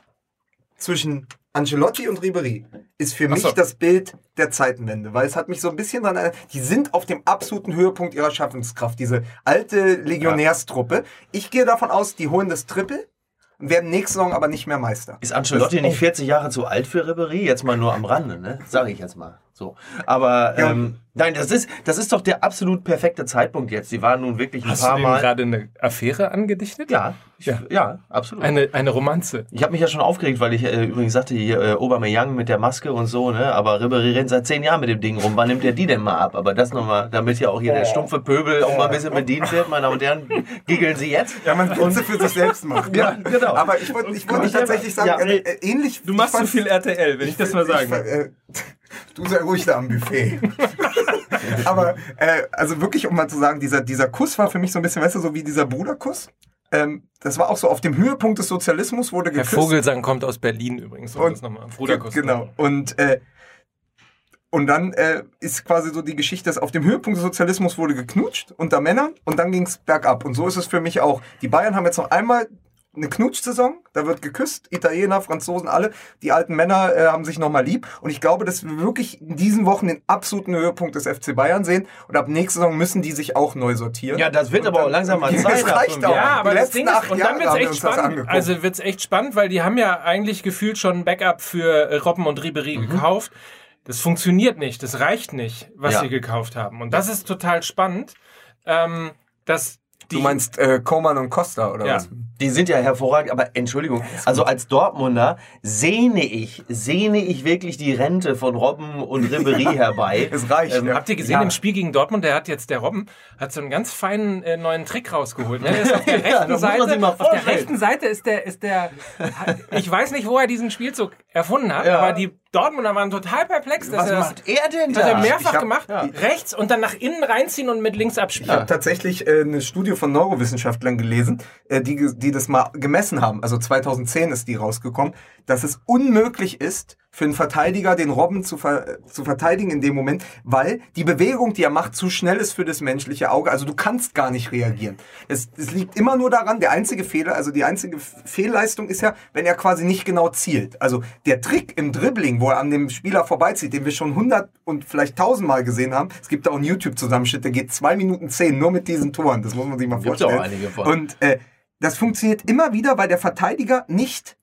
zwischen Ancelotti und Ribery ist für mich so. das Bild der Zeitenwende, weil es hat mich so ein bisschen dran erinnert, die sind auf dem absoluten Höhepunkt ihrer Schaffenskraft, diese alte Legionärstruppe. Ich gehe davon aus, die holen das Triple und werden nächste Saison aber nicht mehr Meister. Ist Ancelotti nicht 40 Jahre zu alt für Ribery? Jetzt mal nur am Rande, ne? Sag ich jetzt mal. So. Aber Ja. ähm, nein, das ist, das ist doch der absolut perfekte Zeitpunkt jetzt. Die waren nun wirklich ein Hast du paar dem Mal. gerade eine Affäre angedichtet? Ja, ich, ja. Ja. absolut. Eine, eine Romanze. Ich habe mich ja schon aufgeregt, weil ich äh, übrigens sagte, hier äh, Aubameyang mit der Maske und so, ne? Aber Ribery rennt seit zehn Jahren mit dem Ding rum. Wann nimmt er die denn mal ab? Aber das nochmal, damit ja auch hier der stumpfe Pöbel auch mal ein bisschen bedient wird. Meine Damen und Herren, giggeln Sie jetzt. Ja, man Witze für sich selbst macht. Ne? Ja, genau. Aber ich wollte ich wollte Ich tatsächlich sagen, ja, äh, äh, ähnlich. Du machst ich zu fand's- viel RTL, wenn ich, das mal sagen Ich, äh, du sei ruhig da am Buffet. Aber äh, also wirklich, um mal zu sagen, dieser, dieser Kuss war für mich so ein bisschen, weißt du, so wie dieser Bruderkuss. Ähm, das war auch so auf dem Höhepunkt des Sozialismus wurde Herr geküsst. Vogelsang kommt aus Berlin übrigens. Um Und- nochmal. Bruderkuss. Genau. Und äh, und dann äh, ist quasi so die Geschichte, dass auf dem Höhepunkt des Sozialismus wurde geknutscht unter Männern und dann ging es bergab. Und so ist es für mich auch. Die Bayern haben jetzt noch einmal eine Knutschsaison, da wird geküsst, Italiener, Franzosen, alle. Die alten Männer äh, haben sich nochmal lieb. Und ich glaube, dass wir wirklich in diesen Wochen den absoluten Höhepunkt des FC Bayern sehen. Und ab nächster Saison müssen die sich auch neu sortieren. Ja, das wird Und aber dann- auch langsam mal Das Zeit. nach reicht auch. Ja, aber Die das letzten Ding ist, acht und Jahre dann wird's haben wir echt uns das spannend. Also wird's echt spannend, weil die haben ja eigentlich gefühlt schon ein Backup für äh, Robben und Ribery Mhm. gekauft. Das funktioniert nicht, das reicht nicht, was Ja. sie gekauft haben. Und das ist total spannend, ähm, dass du meinst äh, Koman und Costa oder Ja. was? Die sind ja hervorragend, aber Entschuldigung, also als Dortmunder sehne ich, sehne ich wirklich die Rente von Robben und Ribery herbei. Es reicht. Ähm, ja. Habt ihr gesehen Ja. im Spiel gegen Dortmund, der hat jetzt, der Robben, hat so einen ganz feinen äh, neuen Trick rausgeholt. Ne? Der ist auf der Ja, rechten das muss man Seite, sich mal auf der rechten Seite ist der, ist der, ich weiß nicht, wo er diesen Spielzug erfunden hat, Ja. aber die Dortmunder waren total perplex, dass Was er das, macht er denn das hat er da? mehrfach hab- gemacht, rechts und dann nach innen reinziehen und mit links abspielen. Ich habe tatsächlich äh, eine Studie von Neurowissenschaftlern gelesen, äh, die, die das mal gemessen haben. Also 2010 ist die rausgekommen, dass es unmöglich ist, für einen Verteidiger den Robben zu, ver zu verteidigen in dem Moment, weil die Bewegung, die er macht, zu schnell ist für das menschliche Auge. Also du kannst gar nicht reagieren. Es, es liegt immer nur daran, der einzige Fehler, also die einzige Fehlleistung ist ja, wenn er quasi nicht genau zielt. Also der Trick im Dribbling, wo er an dem Spieler vorbeizieht, den wir schon hundert und vielleicht tausendmal gesehen haben. Es gibt da auch einen YouTube-Zusammenschnitt, der geht zwei Minuten zehn nur mit diesen Toren. Das muss man sich mal Gibt's vorstellen. auch einige von. Und äh, das funktioniert immer wieder, weil der Verteidiger nicht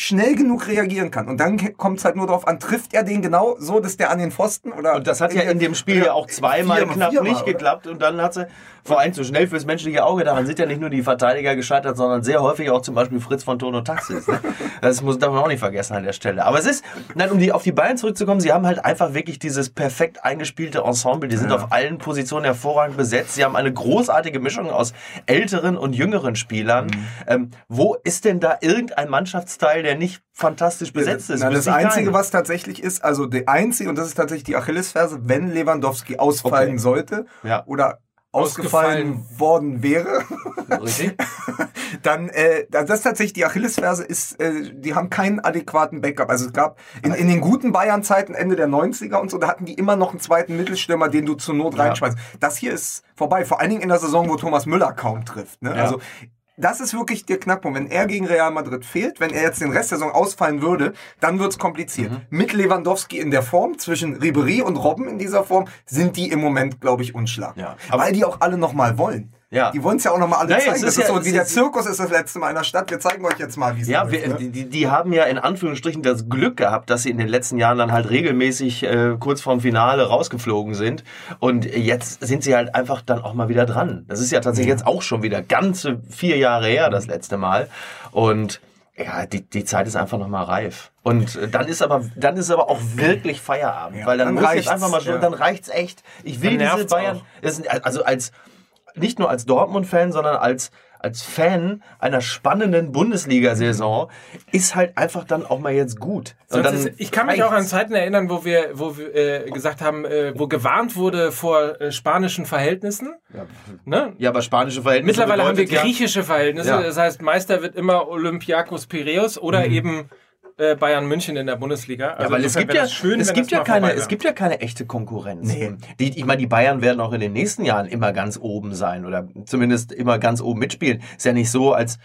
schnell genug reagieren kann. Und dann kommt es halt nur darauf an, trifft er den genau so, dass der an den Pfosten oder... Und das hat ja in dem Spiel ja auch zweimal Viermal, knapp viermal, nicht oder? geklappt. Und dann hat sie vor allem zu schnell fürs menschliche Auge. Daran sind ja nicht nur die Verteidiger gescheitert, sondern sehr häufig auch zum Beispiel Fritz von Tono Taxis. Ne? Das muss, darf man auch nicht vergessen an der Stelle. Aber es ist, nein, um die, auf die Bayern zurückzukommen, sie haben halt einfach wirklich dieses perfekt eingespielte Ensemble. Die sind auf allen Positionen hervorragend besetzt. Sie haben eine großartige Mischung aus älteren und jüngeren Spielern. Mhm. Ähm, wo ist denn da irgendein Mannschaftsteil, der nicht fantastisch besetzt ist? Na, das Einzige, keinen. was tatsächlich ist, also der Einzige, und das ist tatsächlich die Achillesferse, wenn Lewandowski ausfallen Okay. sollte Ja. oder ausgefallen, worden wäre, Richtig? dann, äh, das ist tatsächlich die Achillesferse, ist, äh, die haben keinen adäquaten Backup. Also es gab in, in den guten Bayern-Zeiten, Ende der 90er und so, da hatten die immer noch einen zweiten Mittelstürmer, den du zur Not Ja. reinschmeißt. Das hier ist vorbei, vor allen Dingen in der Saison, wo Thomas Müller kaum trifft. Ne? Ja. Also das ist wirklich der Knackpunkt. Wenn er gegen Real Madrid fehlt, wenn er jetzt den Rest der Saison ausfallen würde, dann wird's kompliziert. Mhm. Mit Lewandowski in der Form, zwischen Ribery und Robben in dieser Form, sind die im Moment, glaube ich, unschlagbar. Ja. Weil die auch alle nochmal wollen. Ja. Die wollen es ja auch nochmal alle Naja, zeigen. Das ist ist ja- so wie der Zirkus ist das letzte Mal in der Stadt. Wir zeigen euch jetzt mal, wie es Ja, wir, ne? die, die haben ja in Anführungsstrichen das Glück gehabt, dass sie in den letzten Jahren dann halt regelmäßig äh, kurz vorm Finale rausgeflogen sind. Und jetzt sind sie halt einfach dann auch mal wieder dran. Das ist ja tatsächlich jetzt auch schon wieder ganze vier Jahre her, das letzte Mal. Und ja, die, die Zeit ist einfach nochmal reif. Und äh, dann ist aber, dann ist aber auch wirklich Feierabend. Ja, weil dann, dann muss jetzt einfach mal schon, ja. dann reicht's echt. Ich will diese Bayern, auch. also als, nicht nur als Dortmund-Fan, sondern als, als Fan einer spannenden Bundesliga-Saison ist halt einfach dann auch mal jetzt gut. Ist, ich kann mich auch an. Zeiten erinnern, wo wir, wo wir äh, gesagt haben, äh, wo gewarnt wurde vor äh, spanischen Verhältnissen. Ne? Ja, aber spanische Verhältnisse Mittlerweile haben wir ja- griechische Verhältnisse. Ja. Das heißt, Meister wird immer Olympiakos Piräus oder eben äh, Bayern München in der Bundesliga. Also Ja, weil es gibt ja, schön, es gibt ja keine, es gibt ja keine echte Konkurrenz. Nee. Die, ich meine, die Bayern werden auch in den nächsten Jahren immer ganz oben sein oder zumindest immer ganz oben mitspielen. Ist ja nicht so, als,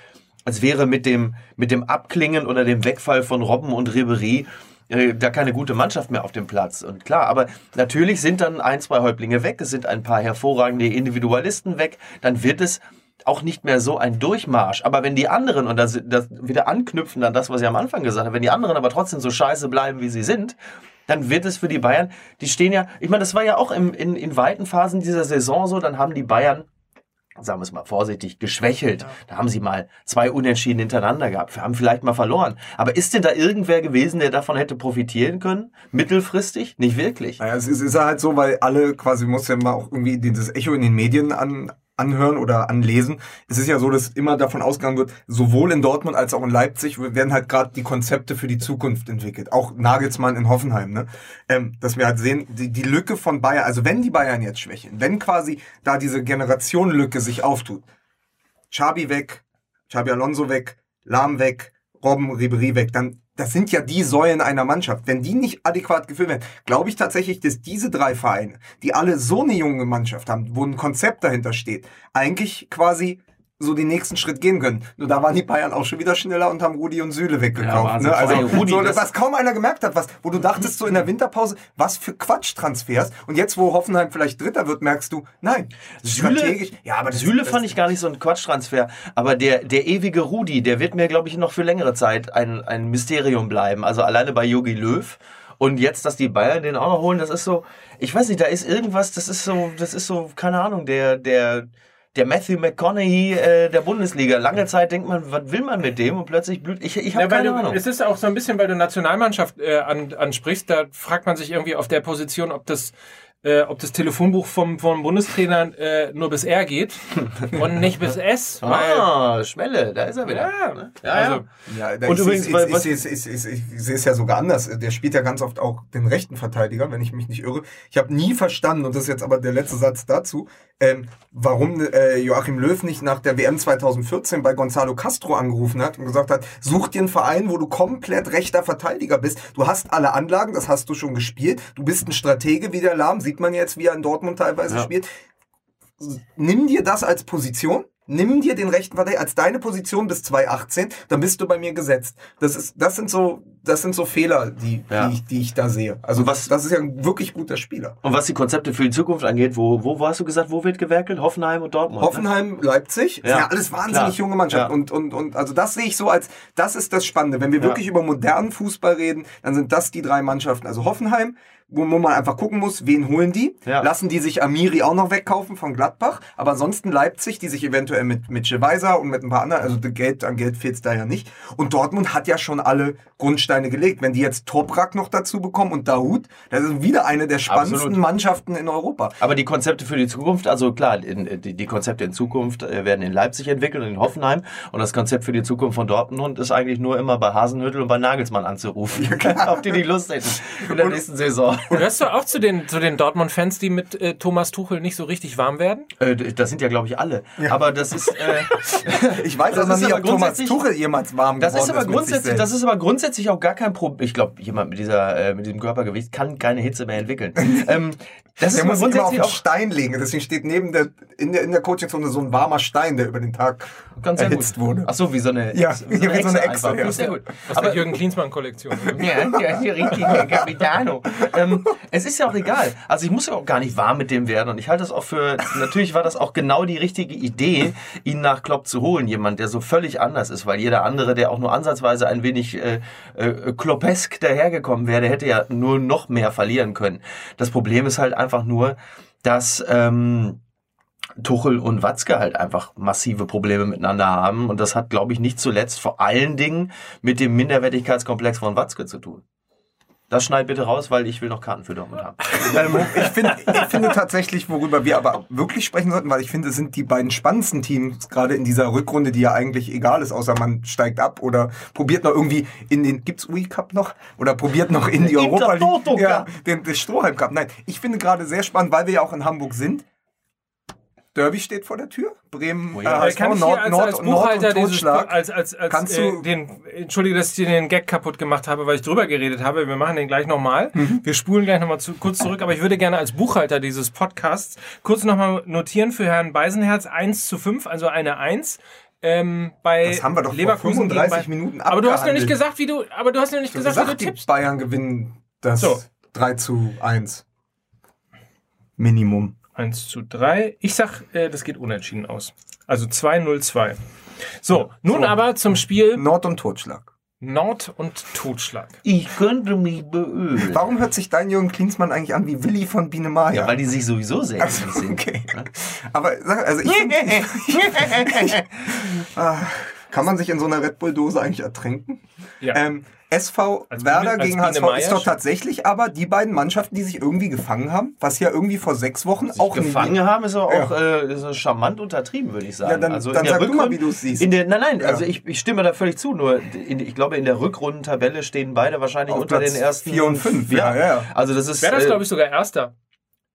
als wäre mit dem, mit dem Abklingen oder dem Wegfall von Robben und Ribery äh, da keine gute Mannschaft mehr auf dem Platz. Und klar, aber natürlich sind dann ein, zwei Häuptlinge weg, es sind ein paar hervorragende Individualisten weg, dann wird es auch nicht mehr so ein Durchmarsch. Aber wenn die anderen, und das, das wieder anknüpfen an das, was ich am Anfang gesagt habe, wenn die anderen aber trotzdem so scheiße bleiben, wie sie sind, dann wird es für die Bayern, die stehen ja, ich meine, das war ja auch im, in, in weiten Phasen dieser Saison so, dann haben die Bayern sagen wir es mal vorsichtig, geschwächelt. Da haben sie mal zwei Unentschieden hintereinander gehabt. Wir haben vielleicht mal verloren. Aber ist denn da irgendwer gewesen, der davon hätte profitieren können? Mittelfristig? Nicht wirklich. Naja, es ist, ist halt so, weil alle quasi, muss ja mal auch irgendwie dieses Echo in den Medien an, anhören oder anlesen. Es ist ja so, dass immer davon ausgegangen wird, sowohl in Dortmund als auch in Leipzig werden halt gerade die Konzepte für die Zukunft entwickelt. Auch Nagelsmann in Hoffenheim, ne? Ähm, dass wir halt sehen, die, die Lücke von Bayern, also wenn die Bayern jetzt schwächen, wenn quasi da diese Generationenlücke sich auftut, Xabi weg, Xabi Alonso weg, Lahm weg, Robben, Ribery weg, dann das sind ja die Säulen einer Mannschaft. Wenn die nicht adäquat gefüllt werden, glaube ich tatsächlich, dass diese drei Vereine, die alle so eine junge Mannschaft haben, wo ein Konzept dahinter steht, eigentlich quasi so den nächsten Schritt gehen können. Nur da waren die Bayern auch schon wieder schneller und haben Rudi und Süle Ja, weggekauft. Wahnsinn. ne? Also Rudi, so, was kaum einer gemerkt hat, was, wo du dachtest so in der Winterpause, was für Quatschtransfers. Und jetzt, wo Hoffenheim vielleicht Dritter wird, merkst du, nein, Süle. Ja, aber das, Süle das, fand ich gar nicht so ein Quatschtransfer. Aber der, der ewige Rudi, der wird mir, glaube ich, noch für längere Zeit ein, ein Mysterium bleiben. Also alleine bei Yogi Löw. Und jetzt, dass die Bayern den auch noch holen, das ist so, ich weiß nicht, da ist irgendwas, das ist so, das ist so, keine Ahnung, der, der, der Matthew McConaughey äh, der Bundesliga. Lange Zeit denkt man, was will man mit dem? Und plötzlich blüht. Ich, ich habe Ja, keine du, Ahnung. es ist auch so ein bisschen, weil du Nationalmannschaft äh, an, ansprichst, da fragt man sich irgendwie auf der Position, ob das äh, ob das Telefonbuch vom, vom Bundestrainer äh, nur bis R geht und nicht bis S. Weil, Ah, Schwelle, da ist er wieder. ja, Ja, also, ja. Ja, da Und übrigens, ich, weil- ich, was- ich, ich, ich, ich, ich sehe es ja sogar anders. Der spielt ja ganz oft auch den rechten Verteidiger, wenn ich mich nicht irre. Ich habe nie verstanden, und das ist jetzt aber der letzte Satz dazu, ähm, warum äh, Joachim Löw nicht nach der WM 2014 bei Gonzalo Castro angerufen hat und gesagt hat, such dir einen Verein, wo du komplett rechter Verteidiger bist. Du hast alle Anlagen, das hast du schon gespielt. Du bist ein Stratege wie der Lahm, sieht man jetzt, wie er in Dortmund teilweise Ja. spielt. Nimm dir das als Position. Nimm dir den rechten Verteidiger als deine Position bis 2018, dann bist du bei mir gesetzt. Das ist, das sind so, das sind so Fehler, die, Ja. die, ich, die ich da sehe. Also was- das ist ja ein wirklich guter Spieler. Und was die Konzepte für die Zukunft angeht, wo, wo, wo hast du gesagt, wo wird gewerkelt? Hoffenheim und Dortmund. ne? Hoffenheim, Leipzig, Ja, ja, ja alles wahnsinnig klar. junge Mannschaften. Ja. Und, und, und also das sehe ich so als, das ist das Spannende. Wenn wir wirklich über modernen Fußball reden, dann sind das die drei Mannschaften. Also Hoffenheim, wo, man einfach gucken muss, wen holen die? Ja. Lassen die sich Amiri auch noch wegkaufen von Gladbach? Aber ansonsten Leipzig, die sich eventuell mit, mit Weiser und mit ein paar anderen, also Geld, an Geld fehlt es da ja nicht. Und Dortmund hat ja schon alle Grundsteine gelegt. Wenn die jetzt Toprak noch dazu bekommen und Dahoud, das ist wieder eine der spannendsten Absolut. Mannschaften in Europa. Aber die Konzepte für die Zukunft, also klar, in, die, die Konzepte in Zukunft äh, werden in Leipzig entwickelt und in Hoffenheim. Und das Konzept für die Zukunft von Dortmund ist eigentlich nur immer bei Hasenhüttel und bei Nagelsmann anzurufen. Ob die nicht Lust hätten in der nächsten Saison. Gehörst du auch zu den, zu den Dortmund-Fans, die mit äh, Thomas Tuchel nicht so richtig warm werden? Äh, das sind ja, glaube ich, alle. Aber das ist. Äh, Ich weiß Das aber ist nicht, aber ob Thomas grundsätzlich- Tuchel jemals warm Das ist geworden aber mit sich grundsätzlich, das ist aber grundsätzlich auch gar kein Problem. Ich glaube, jemand mit dieser, äh, mit diesem Körpergewicht kann keine Hitze mehr entwickeln. ähm, das ist Der aber muss sich immer auf grundsätzlich den auch Stein legen. Deswegen steht neben der, in der, in der Coachingzone so ein warmer Stein, der über den Tag ganz erhitzt gut. wurde. Ach so, wie so eine, Ja, wie wie so eine Echse, einfach. ja. Sehr gut. Aus der Jürgen Klinsmann-Kollektion. Ja, der ist hier richtig Capitano. Ähm, es ist ja auch egal. Also ich muss ja auch gar nicht warm mit dem werden. Und ich halte das auch für, natürlich war das auch genau die richtige Idee, ihn nach Klopp zu holen. Jemand, der so völlig anders ist, weil jeder andere, der auch nur ansatzweise ein wenig äh, äh, kloppesk dahergekommen wäre, hätte ja nur noch mehr verlieren können. Das Problem ist halt einfach nur, dass... Ähm, Tuchel und Watzke halt einfach massive Probleme miteinander haben. Und das hat, glaube ich, nicht zuletzt vor allen Dingen mit dem Minderwertigkeitskomplex von Watzke zu tun. Das schneid bitte raus, weil ich will noch Karten für Dortmund haben. Ähm, ich, finde, ich finde tatsächlich, worüber wir aber wirklich sprechen sollten, weil ich finde, es sind die beiden spannendsten Teams, gerade in dieser Rückrunde, die ja eigentlich egal ist, außer man steigt ab oder probiert noch irgendwie in den, gibt's UI Cup noch? Oder probiert noch in die Europa League, ja, den, den Strohhalm Cup. Nein, ich finde gerade sehr spannend, weil wir ja auch in Hamburg sind. Derby steht vor der Tür. Bremen, Oh äh, ja. HSV, Kann ich Nord, hier als, Nord, als Nord und Buchhalter dieses, Totschlag. als, als, als, Kannst äh, du- den, entschuldige, dass ich dir den Gag kaputt gemacht habe, weil ich drüber geredet habe. Wir machen den gleich nochmal. Wir spulen gleich nochmal zu, kurz zurück, aber ich würde gerne als Buchhalter dieses Podcasts kurz nochmal notieren für Herrn Beisenherz 1 zu 5, also eine 1. Ähm, bei Das haben wir doch vor Leverkusen gegen 35 Bay- Minuten Aber du hast noch nicht gesagt, wie du, aber du hast noch nicht Ich hab gesagt, wie gesagt, du die tippst. Bayern gewinnen das So. 3 zu 1. Minimum. 1 zu 3. Ich sag, äh, das geht unentschieden aus. Also 2-0-2. So, nun So. aber zum Spiel Nord- und Totschlag. Nord und Totschlag. Ich könnte mich beölen. Warum hört sich dein Jürgen Klinsmann eigentlich an wie Willi von Biene Maya? Ja, weil die sich sowieso sehr ähnlich also, sind. okay. Aber sag, also ich finde, ah, kann man sich in so einer Red Bull Dose eigentlich ertränken? Ja. Ähm, SV Als Werder Biene- als gegen HSV ist doch tatsächlich aber die beiden Mannschaften, die sich irgendwie gefangen haben, was ja irgendwie vor sechs Wochen auch Gefangen haben ist aber auch Ja. äh, ist charmant untertrieben, würde ich sagen. Ja, dann- also dann in der sag du mal, wie du es siehst. In der, nein, nein, Ja. also ich, ich stimme da völlig zu. Nur in, ich glaube, in der Rückrundentabelle stehen beide wahrscheinlich Auf unter Platz den ersten vier und fünf, ja, ja, ja. Also das ist Wäre das, äh, glaube ich, sogar Erster.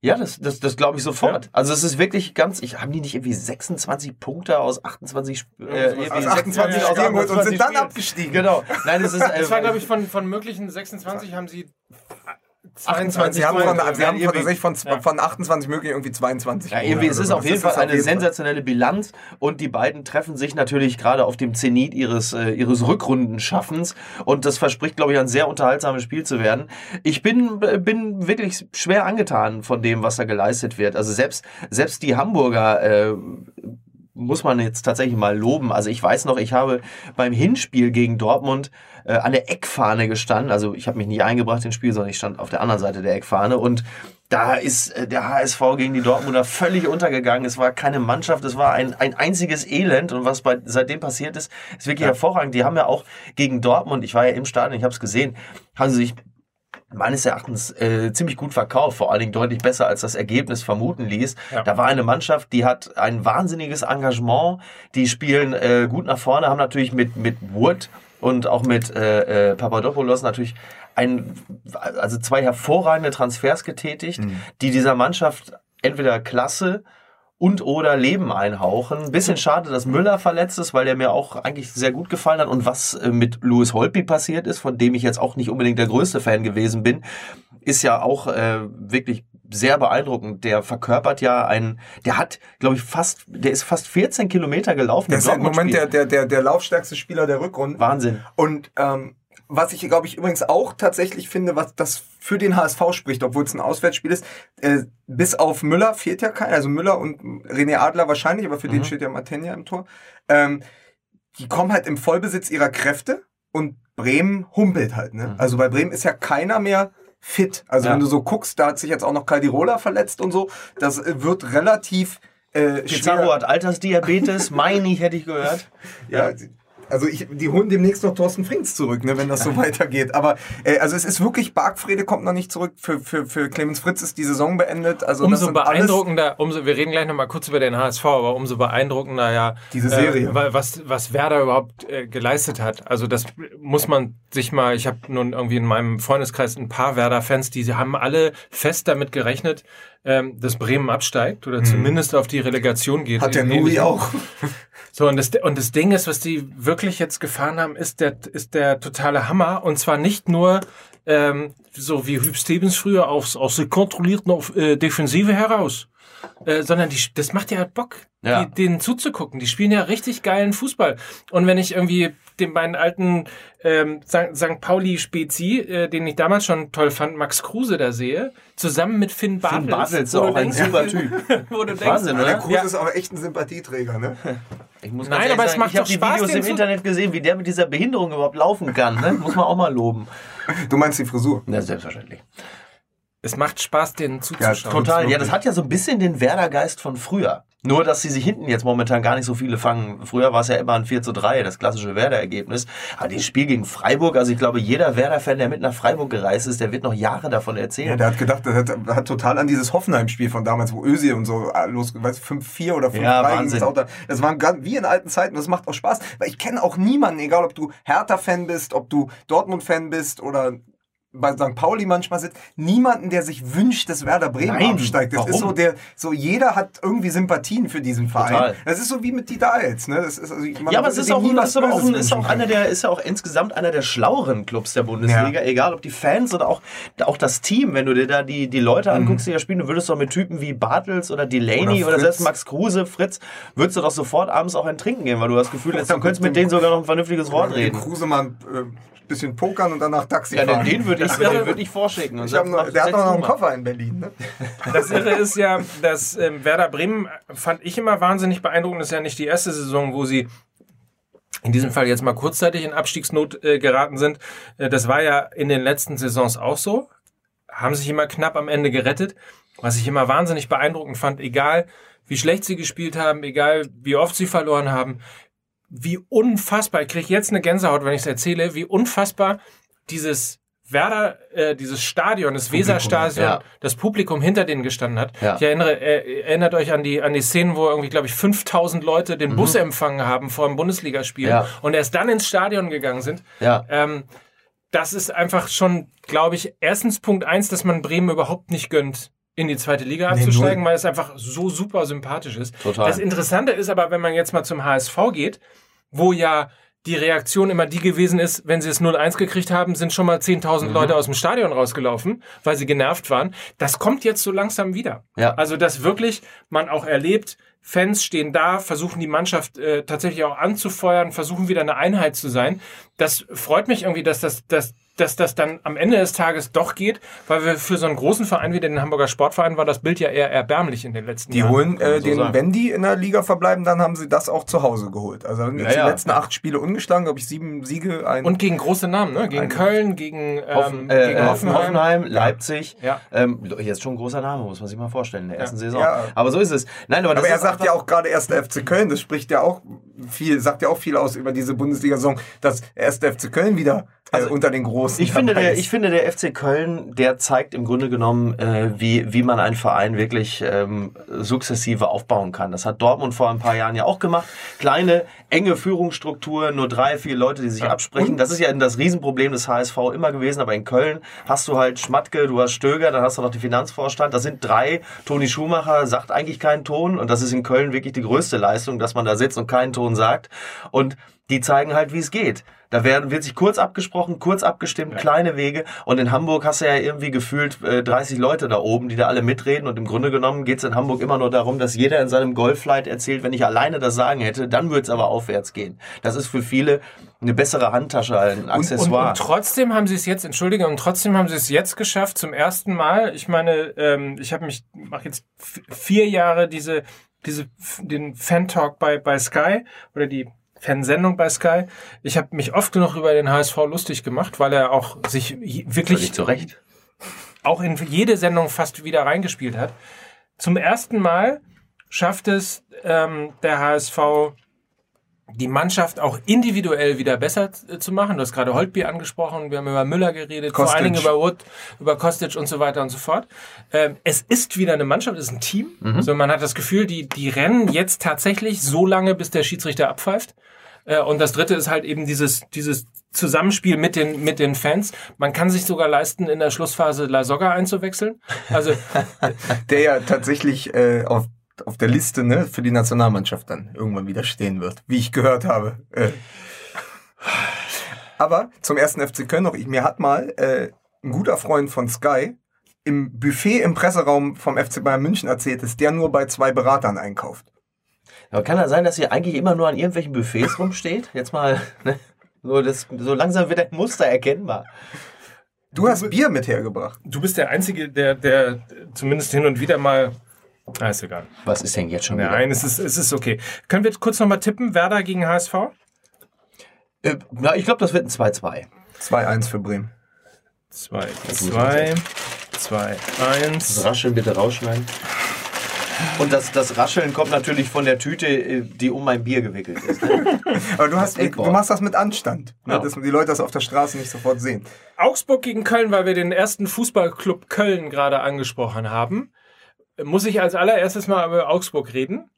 Ja, das, das, das glaube ich sofort. Also es ist wirklich ganz, ich haben die nicht irgendwie 26 Punkte aus 28 Sp- äh, irgendwie aus 26 28 aus Spielen geholt und sind dann 28 abgestiegen. Genau. Nein, das ist äh, Das war, glaube ich, von, von möglichen 26 haben sie 28, sie haben, Tore von, sie haben von, tatsächlich von, Ja. von 28 möglich irgendwie 22. Ja, irgendwie, es ist auf jeden Fall eine sensationelle Bilanz und die beiden treffen sich natürlich gerade auf dem Zenit ihres, äh, ihres Rückrundenschaffens und das verspricht, glaube ich, ein sehr unterhaltsames Spiel zu werden. Ich bin, äh, bin wirklich schwer angetan von dem, was da geleistet wird. Also selbst, selbst die Hamburger, äh, muss man jetzt tatsächlich mal loben. Also ich weiß noch, ich habe beim Hinspiel gegen Dortmund äh, an der Eckfahne gestanden. Also ich habe mich nicht eingebracht ins Spiel, sondern ich stand auf der anderen Seite der Eckfahne und da ist äh, der HSV gegen die Dortmunder völlig untergegangen. Es war keine Mannschaft, es war ein, ein einziges Elend. Und was bei, seitdem passiert ist, ist wirklich ja. hervorragend. Die haben ja auch gegen Dortmund, ich war ja im Stadion, ich habe es gesehen, haben sie sich meines Erachtens äh, ziemlich gut verkauft, vor allen Dingen deutlich besser als das Ergebnis vermuten ließ. Ja. Da war eine Mannschaft, die hat ein wahnsinniges Engagement, die spielen äh, gut nach vorne, haben natürlich mit mit Wood und auch mit äh, äh, Papadopoulos natürlich ein, also zwei hervorragende Transfers getätigt, mhm. die dieser Mannschaft entweder Klasse und oder Leben einhauchen. Bisschen schade, dass Müller verletzt ist, weil der mir auch eigentlich sehr gut gefallen hat. Und was äh, mit Louis Holtby passiert ist, von dem ich jetzt auch nicht unbedingt der größte Fan gewesen bin, ist ja auch äh, wirklich sehr beeindruckend. Der verkörpert ja einen, der hat, glaube ich, fast, der ist fast 14 Kilometer gelaufen. Der ist im Moment der, der, der, der laufstärkste Spieler der Rückrunde. Wahnsinn. Und ähm, was ich, glaube ich, übrigens auch tatsächlich finde, was das für den HSV spricht, obwohl es ein Auswärtsspiel ist, äh, bis auf Müller fehlt ja keiner, also Müller und René Adler wahrscheinlich, aber für mhm. den steht ja Martenia im Tor. Ähm, die kommen halt im Vollbesitz ihrer Kräfte und Bremen humpelt halt. Ne? Mhm. Also bei Bremen ist ja keiner mehr fit. Also ja. wenn du so guckst, da hat sich jetzt auch noch Caldirola verletzt und so. Das äh, wird relativ äh, Pizarro hat Altersdiabetes, meine ich, hätte ich gehört. Ja, also ich, die holen demnächst noch Thorsten Frings zurück, ne, wenn das so weitergeht. Aber äh, also es ist wirklich, Bargfrede kommt noch nicht zurück. Für, für, für Clemens Fritz ist die Saison beendet. Also umso beeindruckender, umso, wir reden gleich nochmal kurz über den HSV, aber umso beeindruckender ja diese Serie. Äh, was, was Werder überhaupt äh, geleistet hat. Also das muss man sich mal, ich habe nun irgendwie in meinem Freundeskreis ein paar Werder-Fans, die haben alle fest damit gerechnet, ähm, dass Bremen absteigt oder mhm. zumindest auf die Relegation geht. Hat der Nuri auch. So, und das, und das Ding ist, was die wirklich jetzt gefahren haben, ist der, ist der totale Hammer. Und zwar nicht nur ähm, so wie Hüb Stevens früher aus, aus der kontrollierten auf, äh, Defensive heraus. Äh, sondern die, das macht ja halt Bock, ja. Die, denen zuzugucken. Die spielen ja richtig geilen Fußball. Und wenn ich irgendwie den beiden alten ähm, St. Pauli-Spezi, äh, den ich damals schon toll fand, Max Kruse da sehe, zusammen mit Finn Bartels. Finn Bartels ist auch ein super Typ. wo du denkst, Wahnsinn, oder? Der Kruse ja. ist aber echt ein Sympathieträger, ne? Ich muss Nein, aber sagen, es macht ich habe die Spaß, Videos im Internet gesehen, wie der mit dieser Behinderung überhaupt laufen kann. Ne? Muss man auch mal loben. Du meinst die Frisur? Ja, selbstverständlich. Es macht Spaß, den zuzuschauen. Ja, total. Ja, das hat ja so ein bisschen den Werder-Geist von früher. Nur, dass sie sich hinten jetzt momentan gar nicht so viele fangen. Früher war es ja immer ein 4 zu 3, das klassische Werder-Ergebnis. Aber das Spiel gegen Freiburg, also ich glaube, jeder Werder-Fan, der mit nach Freiburg gereist ist, der wird noch Jahre davon erzählen. Ja, der hat gedacht, der hat, hat total an dieses Hoffenheim-Spiel von damals, wo Ösi und so äh, los, weißt 5-4 oder 5-3 ja, Wahnsinn. das Das war wie in alten Zeiten, das macht auch Spaß. Weil ich kenne auch niemanden, egal ob du Hertha-Fan bist, ob du Dortmund-Fan bist oder bei St. Pauli manchmal sind, niemanden, der sich wünscht, dass Werder Bremen Nein, absteigt. Das warum? ist so der, so jeder hat irgendwie Sympathien für diesen Verein. Total. Das ist so wie mit die Dals, ne? Das ist, also, ja, aber es ist auch, ist aber auch, ist auch einer der, ist ja auch insgesamt einer der schlaueren Clubs der Bundesliga. Ja. Egal, ob die Fans oder auch, auch das Team. Wenn du dir da die, die Leute mhm. anguckst, die da spielen, du würdest doch mit Typen wie Bartels oder Delaney oder, oder selbst Max Kruse, Fritz, würdest du doch sofort abends auch ein Trinken gehen, weil du das Gefühl hast, du könntest mit denen sogar noch ein vernünftiges Wort reden. Kruse mal äh, bisschen pokern und danach Taxi ja, fahren. Ja, den würde ich, den würd ich vorschicken. Ich noch, der hat noch einen Koffer in Berlin. Ne? Das Irre ist ja, dass ähm, Werder Bremen fand ich immer wahnsinnig beeindruckend. Das ist ja nicht die erste Saison, wo sie in diesem Fall jetzt mal kurzzeitig in Abstiegsnot äh, geraten sind. Äh, das war ja in den letzten Saisons auch so. Haben sich immer knapp am Ende gerettet. Was ich immer wahnsinnig beeindruckend fand, egal wie schlecht sie gespielt haben, egal wie oft sie verloren haben, wie unfassbar, ich kriege jetzt eine Gänsehaut, wenn ich es erzähle, wie unfassbar dieses Werder, äh, dieses Stadion, das Weserstadion, ja. das Publikum hinter denen gestanden hat. Ja. Ich erinnere, äh, erinnert euch an die, an die Szenen, wo irgendwie, glaube ich, 5000 Leute den mhm. Bus empfangen haben vor dem Bundesligaspiel ja. und erst dann ins Stadion gegangen sind. Ja. Ähm, das ist einfach schon, glaube ich, erstens Punkt eins, dass man Bremen überhaupt nicht gönnt, in die zweite Liga abzusteigen, weil es einfach so super sympathisch ist. Total. Das Interessante ist aber, wenn man jetzt mal zum HSV geht, wo ja die Reaktion immer die gewesen ist, wenn sie es 0-1 gekriegt haben, sind schon mal 10.000 mhm. Leute aus dem Stadion rausgelaufen, weil sie genervt waren. Das kommt jetzt so langsam wieder. Ja. Also, dass wirklich man auch erlebt, Fans stehen da, versuchen die Mannschaft äh, tatsächlich auch anzufeuern, versuchen wieder eine Einheit zu sein. Das freut mich irgendwie, dass das, dass dass das dann am Ende des Tages doch geht, weil wir für so einen großen Verein wie den Hamburger Sportverein war das Bild ja eher erbärmlich in den letzten Die Jahren. holen äh, so den, sagen. wenn die in der Liga verbleiben, dann haben sie das auch zu Hause geholt. Also haben jetzt Ja, ja. die letzten acht Spiele ungeschlagen, glaube ich, sieben Siege, ein Und gegen große Namen, ne? Gegen Köln, gegen, ähm, Hoffen, äh, gegen äh, Hoffenheim. Hoffenheim, Leipzig. Ja. Ähm, jetzt schon ein großer Name, muss man sich mal vorstellen, in der ersten Saison. Ja. Aber so ist es. Nein, aber, das Aber er ist sagt ja auch gerade erst der FC Köln, das spricht ja auch viel, sagt ja auch viel aus über diese Bundesliga-Saison, dass erst der FC Köln wieder äh, unter den Großen Ich finde, der, ich finde, der FC Köln, der zeigt im Grunde genommen, äh, wie, wie man einen Verein wirklich ähm, sukzessive aufbauen kann. Das hat Dortmund vor ein paar Jahren ja auch gemacht. Kleine, enge Führungsstruktur, nur drei, vier Leute, die sich absprechen. Das ist ja das Riesenproblem des HSV immer gewesen. Aber in Köln hast du halt Schmatke, du hast Stöger, dann hast du noch den Finanzvorstand. Das sind drei. Toni Schumacher sagt eigentlich keinen Ton. Und das ist in Köln wirklich die größte Leistung, dass man da sitzt und keinen Ton sagt. Und die zeigen halt, wie es geht. Da werden, wird sich kurz abgesprochen, kurz abgestimmt, kleine Wege. Und in Hamburg hast du ja irgendwie gefühlt äh, 30 Leute da oben, die da alle mitreden. Und im Grunde genommen geht es in Hamburg immer nur darum, dass jeder in seinem Golflight erzählt, wenn ich alleine das sagen hätte, dann würde es aber aufwärts gehen. Das ist für viele eine bessere Handtasche, ein Und, Accessoire. und trotzdem haben sie es jetzt, entschuldige, und trotzdem haben sie es jetzt geschafft, zum ersten Mal. Ich meine, ähm, ich habe mich, mache jetzt vier Jahre diese, diese, den Fan-Talk bei, bei Sky oder die Fansendung bei Sky. Ich habe mich oft genug über den HSV lustig gemacht, weil er auch sich wirklich Völlig zu Recht. auch in jede Sendung fast wieder reingespielt hat. Zum ersten Mal schafft es ähm, der HSV, die Mannschaft auch individuell wieder besser äh, zu machen. Du hast gerade Holtby angesprochen, wir haben über Müller geredet, vor Kostic. allen Dingen über Wood, über Kostic und so weiter und so fort. Ähm, es ist wieder eine Mannschaft, es ist ein Team. So, man hat das Gefühl, die, die rennen jetzt tatsächlich so lange, bis der Schiedsrichter abpfeift. Äh, und das dritte ist halt eben dieses, dieses Zusammenspiel mit den, mit den Fans. Man kann sich sogar leisten, in der Schlussphase La Soga einzuwechseln. Also, der ja tatsächlich äh, auf, auf der Liste ne, für die Nationalmannschaft dann irgendwann wieder stehen wird, wie ich gehört habe. Äh. Aber zum ersten FC Köln noch, ich, mir hat mal äh, ein guter Freund von Sky im Buffet im Presseraum vom FC Bayern München erzählt, dass der nur bei zwei Beratern einkauft. Aber kann das sein, dass ihr eigentlich immer nur an irgendwelchen Buffets rumsteht? Jetzt mal, ne? So, das, so langsam wird ein Muster erkennbar. Du hast Bier mit hergebracht. du bist der Einzige, der, der zumindest hin und wieder mal. Ah, ist egal. Was ist denn jetzt schon wieder? Nein, es ist, es ist okay. Können wir kurz nochmal tippen? Werder gegen HSV? Äh, na, ich glaube, das wird ein 2-2. 2-1 für Bremen. 2, 2, 2, 1. Rascheln bitte rausschneiden. Und das, das Rascheln kommt natürlich von der Tüte, äh, die um mein Bier gewickelt ist. Ne? Aber du, hast, du machst das mit Anstand, ne, Ja. dass die Leute das auf der Straße nicht sofort sehen. Augsburg gegen Köln, weil wir den ersten Fußballclub Köln gerade angesprochen haben. Muss ich als allererstes mal über Augsburg reden.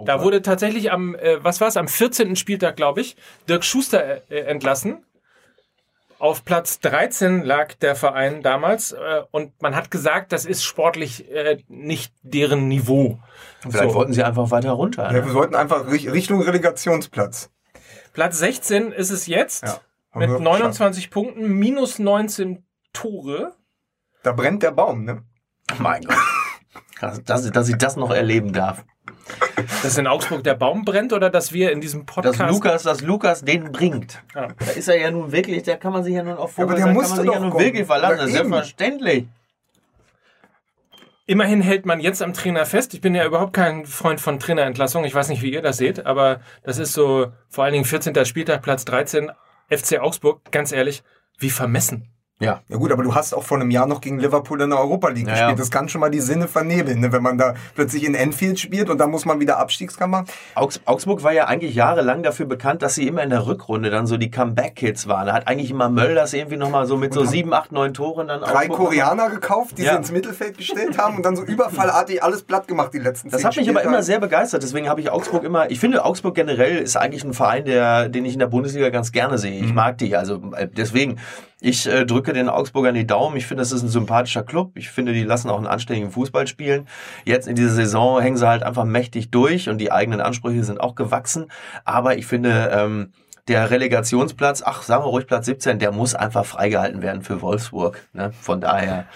Da wurde tatsächlich am, äh, was war es, am 14. Spieltag, glaube ich, Dirk Schuster äh, entlassen. Auf Platz 13 lag der Verein damals äh, und man hat gesagt, das ist sportlich äh, nicht deren Niveau. Vielleicht So. wollten sie einfach weiter runter. Ja, Ne? wir sollten einfach Rich- Richtung Relegationsplatz. Platz 16 ist es jetzt Ja. Mit wir 29 Punkten, minus 19 Tore. Da brennt der Baum, ne? Mein Gott. Krass, dass, dass ich das noch erleben darf. Dass in Augsburg der Baum brennt oder dass wir in diesem Podcast. Dass Lukas, dass Lukas den bringt. Ja. Da ist er ja nun wirklich, da kann man sich ja nun auf aber der Vogelsang, musste kann man sich ja nun kommen. wirklich verlassen. Ja, Das ist selbstverständlich. Immerhin hält man jetzt am Trainer fest. Ich bin ja überhaupt kein Freund von Trainerentlassung. Ich weiß nicht, wie ihr das seht, aber das ist so vor allen Dingen 14. Spieltag, Platz 13, FC Augsburg. Ganz ehrlich, wie vermessen. Ja. Ja gut, aber du hast auch vor einem Jahr noch gegen Liverpool in der Europa League Ja, gespielt. ja. Das kann schon mal die Sinne vernebeln, ne? wenn man da plötzlich in Enfield spielt und dann muss man wieder Abstiegskampf machen. Augs Augsburg war ja eigentlich jahrelang dafür bekannt, dass sie immer in der Rückrunde dann so die Comeback-Kids waren. Da hat eigentlich immer Mölders irgendwie nochmal so mit so sieben, acht, neun Toren dann Drei Augsburg Koreaner gekauft, die Ja. sie ins Mittelfeld gestellt haben und dann so überfallartig alles platt gemacht die letzten Das hat mich aber immer sehr begeistert. Deswegen habe ich Augsburg immer. Ich finde Augsburg generell ist eigentlich ein Verein, der, den ich in der Bundesliga ganz gerne sehe. Ich mag die. Also äh, deswegen. Ich äh, drücke den Augsburgern die Daumen. Ich finde, das ist ein sympathischer Club. Ich finde, die lassen auch einen anständigen Fußball spielen. Jetzt in dieser Saison hängen sie halt einfach mächtig durch und die eigenen Ansprüche sind auch gewachsen. Aber ich finde, ähm, der Relegationsplatz, ach, sagen wir ruhig Platz 17, der muss einfach freigehalten werden für Wolfsburg. Ne? Von daher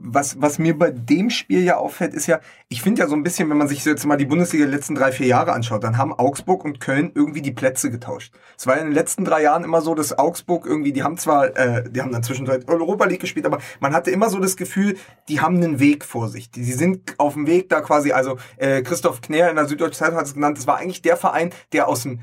was, was mir bei dem Spiel ja auffällt, ist ja, ich finde ja so ein bisschen, wenn man sich jetzt mal die Bundesliga der letzten drei, vier Jahre anschaut, dann haben Augsburg und Köln irgendwie die Plätze getauscht. Es war in den letzten drei Jahren immer so, dass Augsburg irgendwie, die haben zwar, äh, die haben dann zwischendurch Europa League gespielt, aber man hatte immer so das Gefühl, die haben einen Weg vor sich. Die, die sind auf dem Weg da quasi, also äh, Christoph Knär in der Süddeutschen Zeitung hat es genannt, das war eigentlich der Verein, der aus dem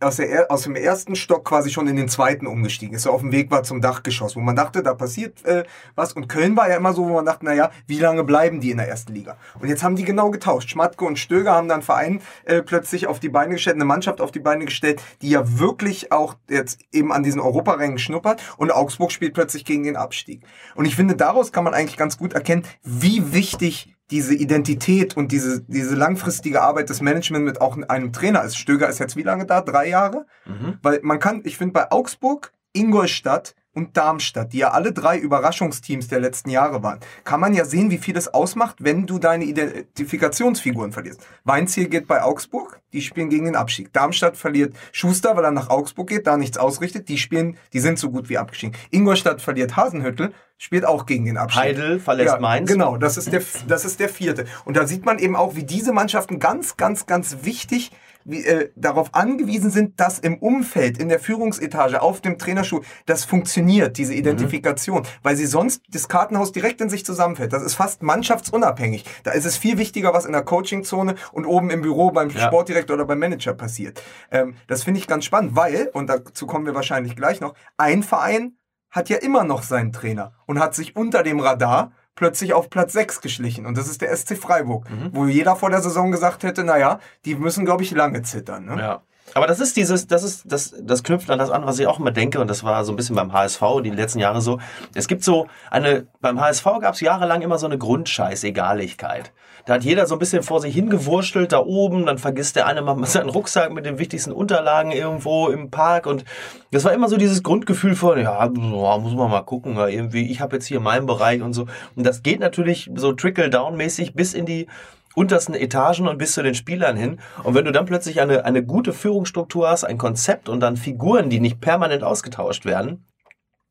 aus, der, aus dem ersten Stock quasi schon in den zweiten umgestiegen ist, so auf dem Weg war zum Dachgeschoss, wo man dachte, da passiert äh, was. Und Köln war ja immer so, wo man dachte, naja, wie lange bleiben die in der ersten Liga? Und jetzt haben die genau getauscht. Schmatke und Stöger haben dann Verein äh, plötzlich auf die Beine gestellt, eine Mannschaft auf die Beine gestellt, die ja wirklich auch jetzt eben an diesen Europarängen schnuppert. Und Augsburg spielt plötzlich gegen den Abstieg. Und ich finde, daraus kann man eigentlich ganz gut erkennen, wie wichtig diese Identität und diese, diese langfristige Arbeit des Management mit auch einem Trainer ist. Stöger ist jetzt wie lange da? Drei Jahre? Mhm. Weil man kann, ich finde bei Augsburg, Ingolstadt und Darmstadt, die ja alle drei Überraschungsteams der letzten Jahre waren, kann man ja sehen, wie viel es ausmacht, wenn du deine Identifikationsfiguren verlierst. Weinziel geht bei Augsburg, die spielen gegen den Abstieg. Darmstadt verliert Schuster, weil er nach Augsburg geht, da nichts ausrichtet, die spielen, die sind so gut wie abgestiegen. Ingolstadt verliert Hasenhüttel, spielt auch gegen den Abstieg. Heidel verlässt ja, Mainz. Genau, das ist der, das ist der vierte. Und da sieht man eben auch, wie diese Mannschaften ganz, ganz, ganz wichtig wie, äh, darauf angewiesen sind, dass im Umfeld, in der Führungsetage, auf dem Trainerschuh, das funktioniert, diese Identifikation, mhm. weil sie sonst das Kartenhaus direkt in sich zusammenfällt. Das ist fast mannschaftsunabhängig. Da ist es viel wichtiger, was in der Coachingzone und oben im Büro beim ja. Sportdirektor oder beim Manager passiert. Ähm, das finde ich ganz spannend, weil, und dazu kommen wir wahrscheinlich gleich noch, ein Verein hat ja immer noch seinen Trainer und hat sich unter dem Radar plötzlich auf Platz 6 geschlichen. Und das ist der SC Freiburg, mhm. wo jeder vor der Saison gesagt hätte, naja, die müssen, glaube ich, lange zittern. Ne? Ja. Aber das ist dieses, das ist, das, das knüpft an das an, was ich auch immer denke, und das war so ein bisschen beim HSV die letzten Jahre so. Es gibt so eine, beim HSV gab es jahrelang immer so eine Grundscheiß-Egaligkeit. Da hat jeder so ein bisschen vor sich hingewurschtelt da oben, dann vergisst der eine mal seinen Rucksack mit den wichtigsten Unterlagen irgendwo im Park und das war immer so dieses Grundgefühl von, ja, muss man mal gucken, irgendwie, ich habe jetzt hier meinen Bereich und so. Und das geht natürlich so trickle-down-mäßig bis in die untersten Etagen und bis zu den Spielern hin. Und wenn du dann plötzlich eine, eine gute Führungsstruktur hast, ein Konzept und dann Figuren, die nicht permanent ausgetauscht werden,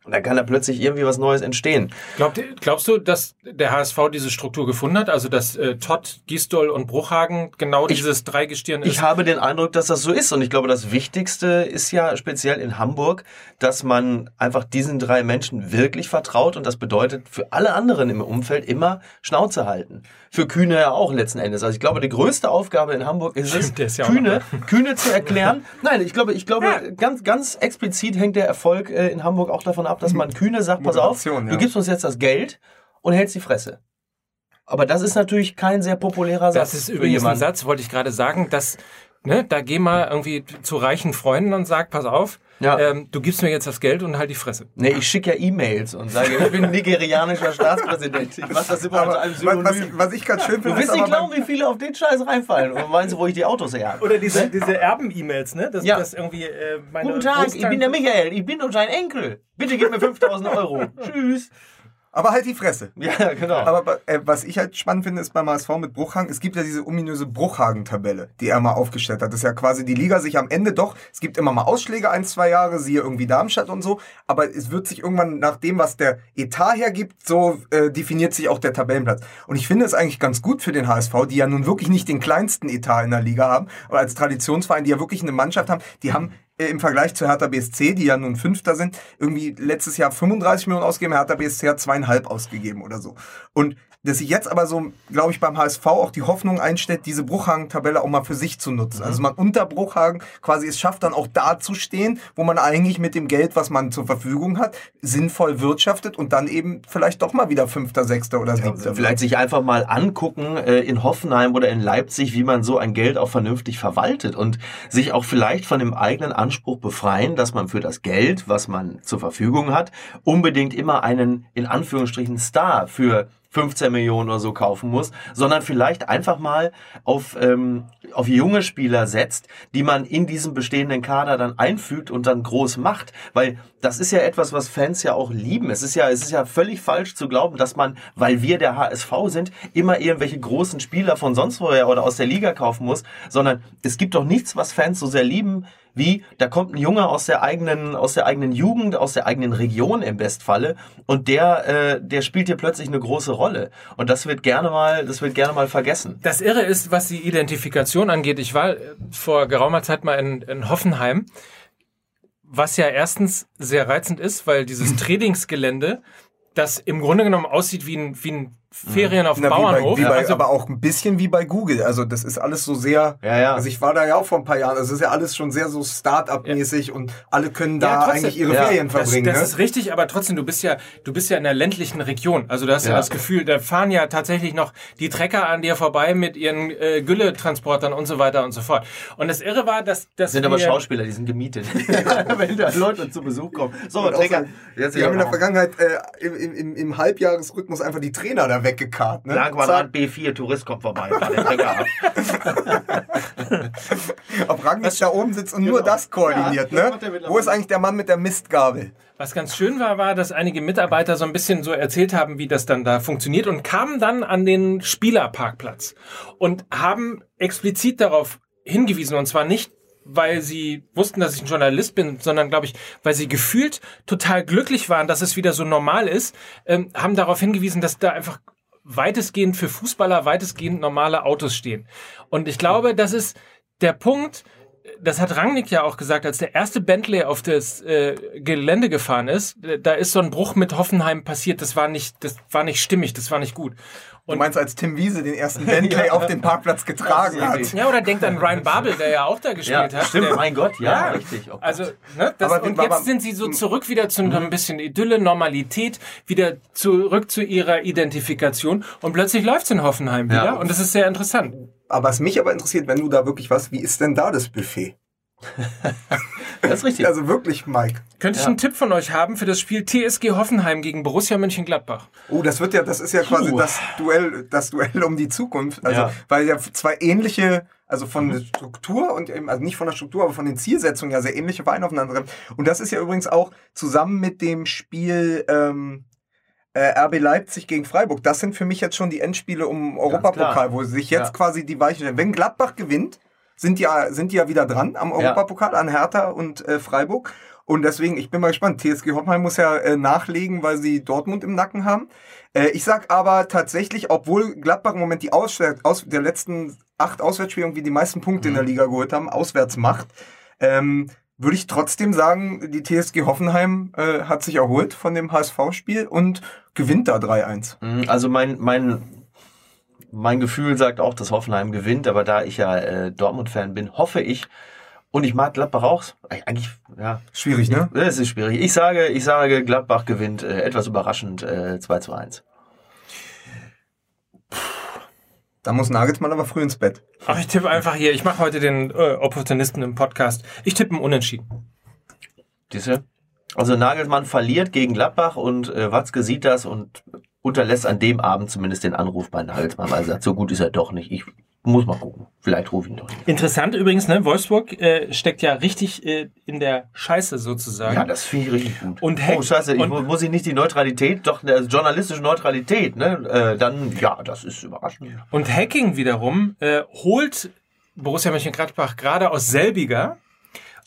und dann kann da plötzlich irgendwie was Neues entstehen. Glaubt, glaubst du, dass der HSV diese Struktur gefunden hat? Also, dass äh, Todd, Gisdol und Bruchhagen genau ich, dieses Dreigestirn ist? Ich habe den Eindruck, dass das so ist. Und ich glaube, das Wichtigste ist ja speziell in Hamburg, dass man einfach diesen drei Menschen wirklich vertraut. Und das bedeutet für alle anderen im Umfeld immer Schnauze halten. Für Kühne ja auch letzten Endes. Also ich glaube, die größte Aufgabe in Hamburg ist es, ja Kühne, Kühne zu erklären. Nein, ich glaube, ich glaube, ja. ganz, ganz explizit hängt der Erfolg äh, in Hamburg auch davon ab, dass man Kühne sagt, pass auf, ja. du gibst uns jetzt das Geld und hältst die Fresse. Aber das ist natürlich kein sehr populärer Satz. Das ist übrigens ein Satz, wollte ich gerade sagen, dass ne, da geh mal irgendwie zu reichen Freunden und sag, pass auf, ja. ähm, du gibst mir jetzt das Geld und halt die Fresse. Nee, ich schicke ja E-Mails und sage, ich bin nigerianischer Staatspräsident. Ich mach das immer unter einem Synonym. Was, was, ich ganz schön finde, Du wirst nicht glauben, wie viele auf den Scheiß reinfallen. Und meinst du, wo ich die Autos her Oder diese, diese Erben-E-Mails, ne? Das, ja. das irgendwie äh, meine Guten Tag, ich bin der Michael, ich bin doch sein Enkel. Bitte gib mir 5000 Euro. Tschüss. Aber halt die Fresse. Ja, genau. Aber äh, was ich halt spannend finde, ist beim HSV mit Bruchhagen, es gibt ja diese ominöse Bruchhagen-Tabelle, die er mal aufgestellt hat. Das ist ja quasi die Liga sich am Ende doch, es gibt immer mal Ausschläge, ein, zwei Jahre, siehe irgendwie Darmstadt und so, aber es wird sich irgendwann nach dem, was der Etat hergibt, so äh, definiert sich auch der Tabellenplatz. Und ich finde es eigentlich ganz gut für den HSV, die ja nun wirklich nicht den kleinsten Etat in der Liga haben, aber als Traditionsverein, die ja wirklich eine Mannschaft haben, die haben im Vergleich zu Hertha BSC, die ja nun Fünfter sind, irgendwie letztes Jahr 35 Millionen ausgegeben, Hertha BSC hat zweieinhalb ausgegeben oder so. Und dass sich jetzt aber so, glaube ich, beim HSV auch die Hoffnung einstellt, diese Bruchhagen-Tabelle auch mal für sich zu nutzen. Mhm. Also man unter Bruchhagen quasi es schafft, dann auch da zu stehen, wo man eigentlich mit dem Geld, was man zur Verfügung hat, sinnvoll wirtschaftet und dann eben vielleicht doch mal wieder Fünfter, Sechster oder Siebter. Ja, vielleicht sich einfach mal angucken äh, in Hoffenheim oder in Leipzig, wie man so ein Geld auch vernünftig verwaltet und sich auch vielleicht von dem eigenen Anspruch befreien, dass man für das Geld, was man zur Verfügung hat, unbedingt immer einen in Anführungsstrichen Star für 15 Millionen oder so kaufen muss, sondern vielleicht einfach mal auf, ähm, auf junge Spieler setzt, die man in diesem bestehenden Kader dann einfügt und dann groß macht. Weil das ist ja etwas, was Fans ja auch lieben. Es ist ja, es ist ja völlig falsch zu glauben, dass man, weil wir der HSV sind, immer irgendwelche großen Spieler von sonst woher oder aus der Liga kaufen muss, sondern es gibt doch nichts, was Fans so sehr lieben, Wie, da kommt ein Junge aus der eigenen, aus der eigenen Jugend, aus der eigenen Region im Bestfalle und der, äh, der spielt hier plötzlich eine große Rolle. Und das wird gerne mal, das wird gerne mal vergessen. Das Irre ist, was die Identifikation angeht. Ich war äh, vor geraumer Zeit mal in, in Hoffenheim, was ja erstens sehr reizend ist, weil dieses Trainingsgelände, das im Grunde genommen aussieht wie ein, wie ein Ferien auf dem Na, wie bei, Bauernhof. wie bei, also, aber auch ein bisschen wie bei Google. Also das ist alles so sehr. Ja, ja. Also ich war da ja auch vor ein paar Jahren. Also es ist ja alles schon sehr so Start-up-mäßig und alle können da Ja, trotzdem. eigentlich ihre Ja, Ferien das, verbringen. das ne? ist richtig, aber trotzdem, du bist ja, du bist ja in der ländlichen Region. Also du hast ja, Ja. das Gefühl, da fahren ja tatsächlich noch die Trecker an dir vorbei mit ihren äh, Gülletransportern und so weiter und so fort. Und das Irre war, dass, dass Das sind aber wir- Schauspieler, die sind gemietet. Wenn da Leute zu Besuch kommen. So, Und Träger. so, die haben in der Vergangenheit äh, im, im, im Halbjahresrhythmus einfach die Trainer da weggekarrt. Ne? Langquadrat B4, Tourist kommt vorbei. Ob Rangnick da oben sitzt und nur das koordiniert. Ja, das ne? Wo ist eigentlich der Mann mit der Mistgabel? Was ganz schön war, war, dass einige Mitarbeiter so ein bisschen so erzählt haben, wie das dann da funktioniert und kamen dann an den Spielerparkplatz und haben explizit darauf hingewiesen und zwar nicht weil sie wussten, dass ich ein Journalist bin, sondern glaube ich, weil sie gefühlt total glücklich waren, dass es wieder so normal ist, ähm, haben darauf hingewiesen, dass da einfach weitestgehend für Fußballer weitestgehend normale Autos stehen. Und ich glaube, das ist der Punkt, das hat Rangnick ja auch gesagt, als der erste Bentley auf das äh, Gelände gefahren ist, äh, da ist so ein Bruch mit Hoffenheim passiert, das war nicht, das war nicht stimmig, das war nicht gut. Du meinst, als Tim Wiese den ersten Bentley auf den Parkplatz getragen hat. Ja, oder denkt an Ryan Babel, der ja auch da gespielt Ja, hat. stimmt, der, mein Gott, ja, Ja. richtig. Oh Gott. Also, ne, das, Aber und aber- jetzt sind sie so zurück wieder zu ein bisschen Idylle, Normalität, wieder zurück zu ihrer Identifikation und plötzlich läuft's in Hoffenheim wieder Ja. und das ist sehr interessant. Aber was mich aber interessiert, wenn du da wirklich was, wie ist denn da das Buffet? das ist richtig. Also wirklich, Mike. Könnte ich Ja. einen Tipp von euch haben für das Spiel TSG Hoffenheim gegen Borussia Mönchengladbach? Oh, das wird ja, das ist ja quasi Puh. das Duell, das Duell um die Zukunft. Also, Ja. weil ja zwei ähnliche, also von der Struktur und eben, also nicht von der Struktur, aber von den Zielsetzungen ja sehr ähnliche Vereine aufeinander. Und das ist ja übrigens auch zusammen mit dem Spiel, ähm, äh, RB Leipzig gegen Freiburg. Das sind für mich jetzt schon die Endspiele um Europapokal, wo sich jetzt Ja. quasi die Weichen stellen. Wenn Gladbach gewinnt, sind ja, sind ja wieder dran am Europapokal, an Hertha und äh, Freiburg. Und deswegen, ich bin mal gespannt. TSG Hoffenheim muss ja äh, nachlegen, weil sie Dortmund im Nacken haben. Äh, ich sag aber tatsächlich, obwohl Gladbach im Moment die Auswärts, aus der letzten acht Auswärtsspiele irgendwie die meisten Punkte in der Liga geholt haben, auswärts macht, ähm, würde ich trotzdem sagen, die TSG Hoffenheim äh, hat sich erholt von dem HSV-Spiel und gewinnt da 3-1. Mm, Also mein, mein, mein Gefühl sagt auch, dass Hoffenheim gewinnt, aber da ich ja äh, Dortmund-Fan bin, hoffe ich, und ich mag Gladbach auch, eigentlich, ja, Schwierig, ne? es ist schwierig. Ich sage, ich sage, Gladbach gewinnt äh, etwas überraschend äh, 2 zu 1. Da muss Nagelsmann aber früh ins Bett. Ach, ich tippe einfach hier. Ich mache heute den äh, Opportunisten im Podcast. Ich tippe ein Unentschieden. Diese? Also Nagelsmann verliert gegen Gladbach und äh, Watzke sieht das und unterlässt an dem Abend zumindest den Anruf bei Nagelsmann, weil er sagt, so gut ist er doch nicht. Ich muss mal gucken. Vielleicht rufe ich ihn doch nicht. Interessant übrigens, ne? Wolfsburg äh, steckt ja richtig äh, in der Scheiße sozusagen. Ja, das finde ich richtig gut. Und Heck- oh, scheiße, ich, und- mu- muss ich nicht die Neutralität, doch äh, journalistische Neutralität, ne? Äh, dann, ja, das ist überraschend. Und Hacking wiederum äh, holt Borussia Mönchengladbach gerade aus selbiger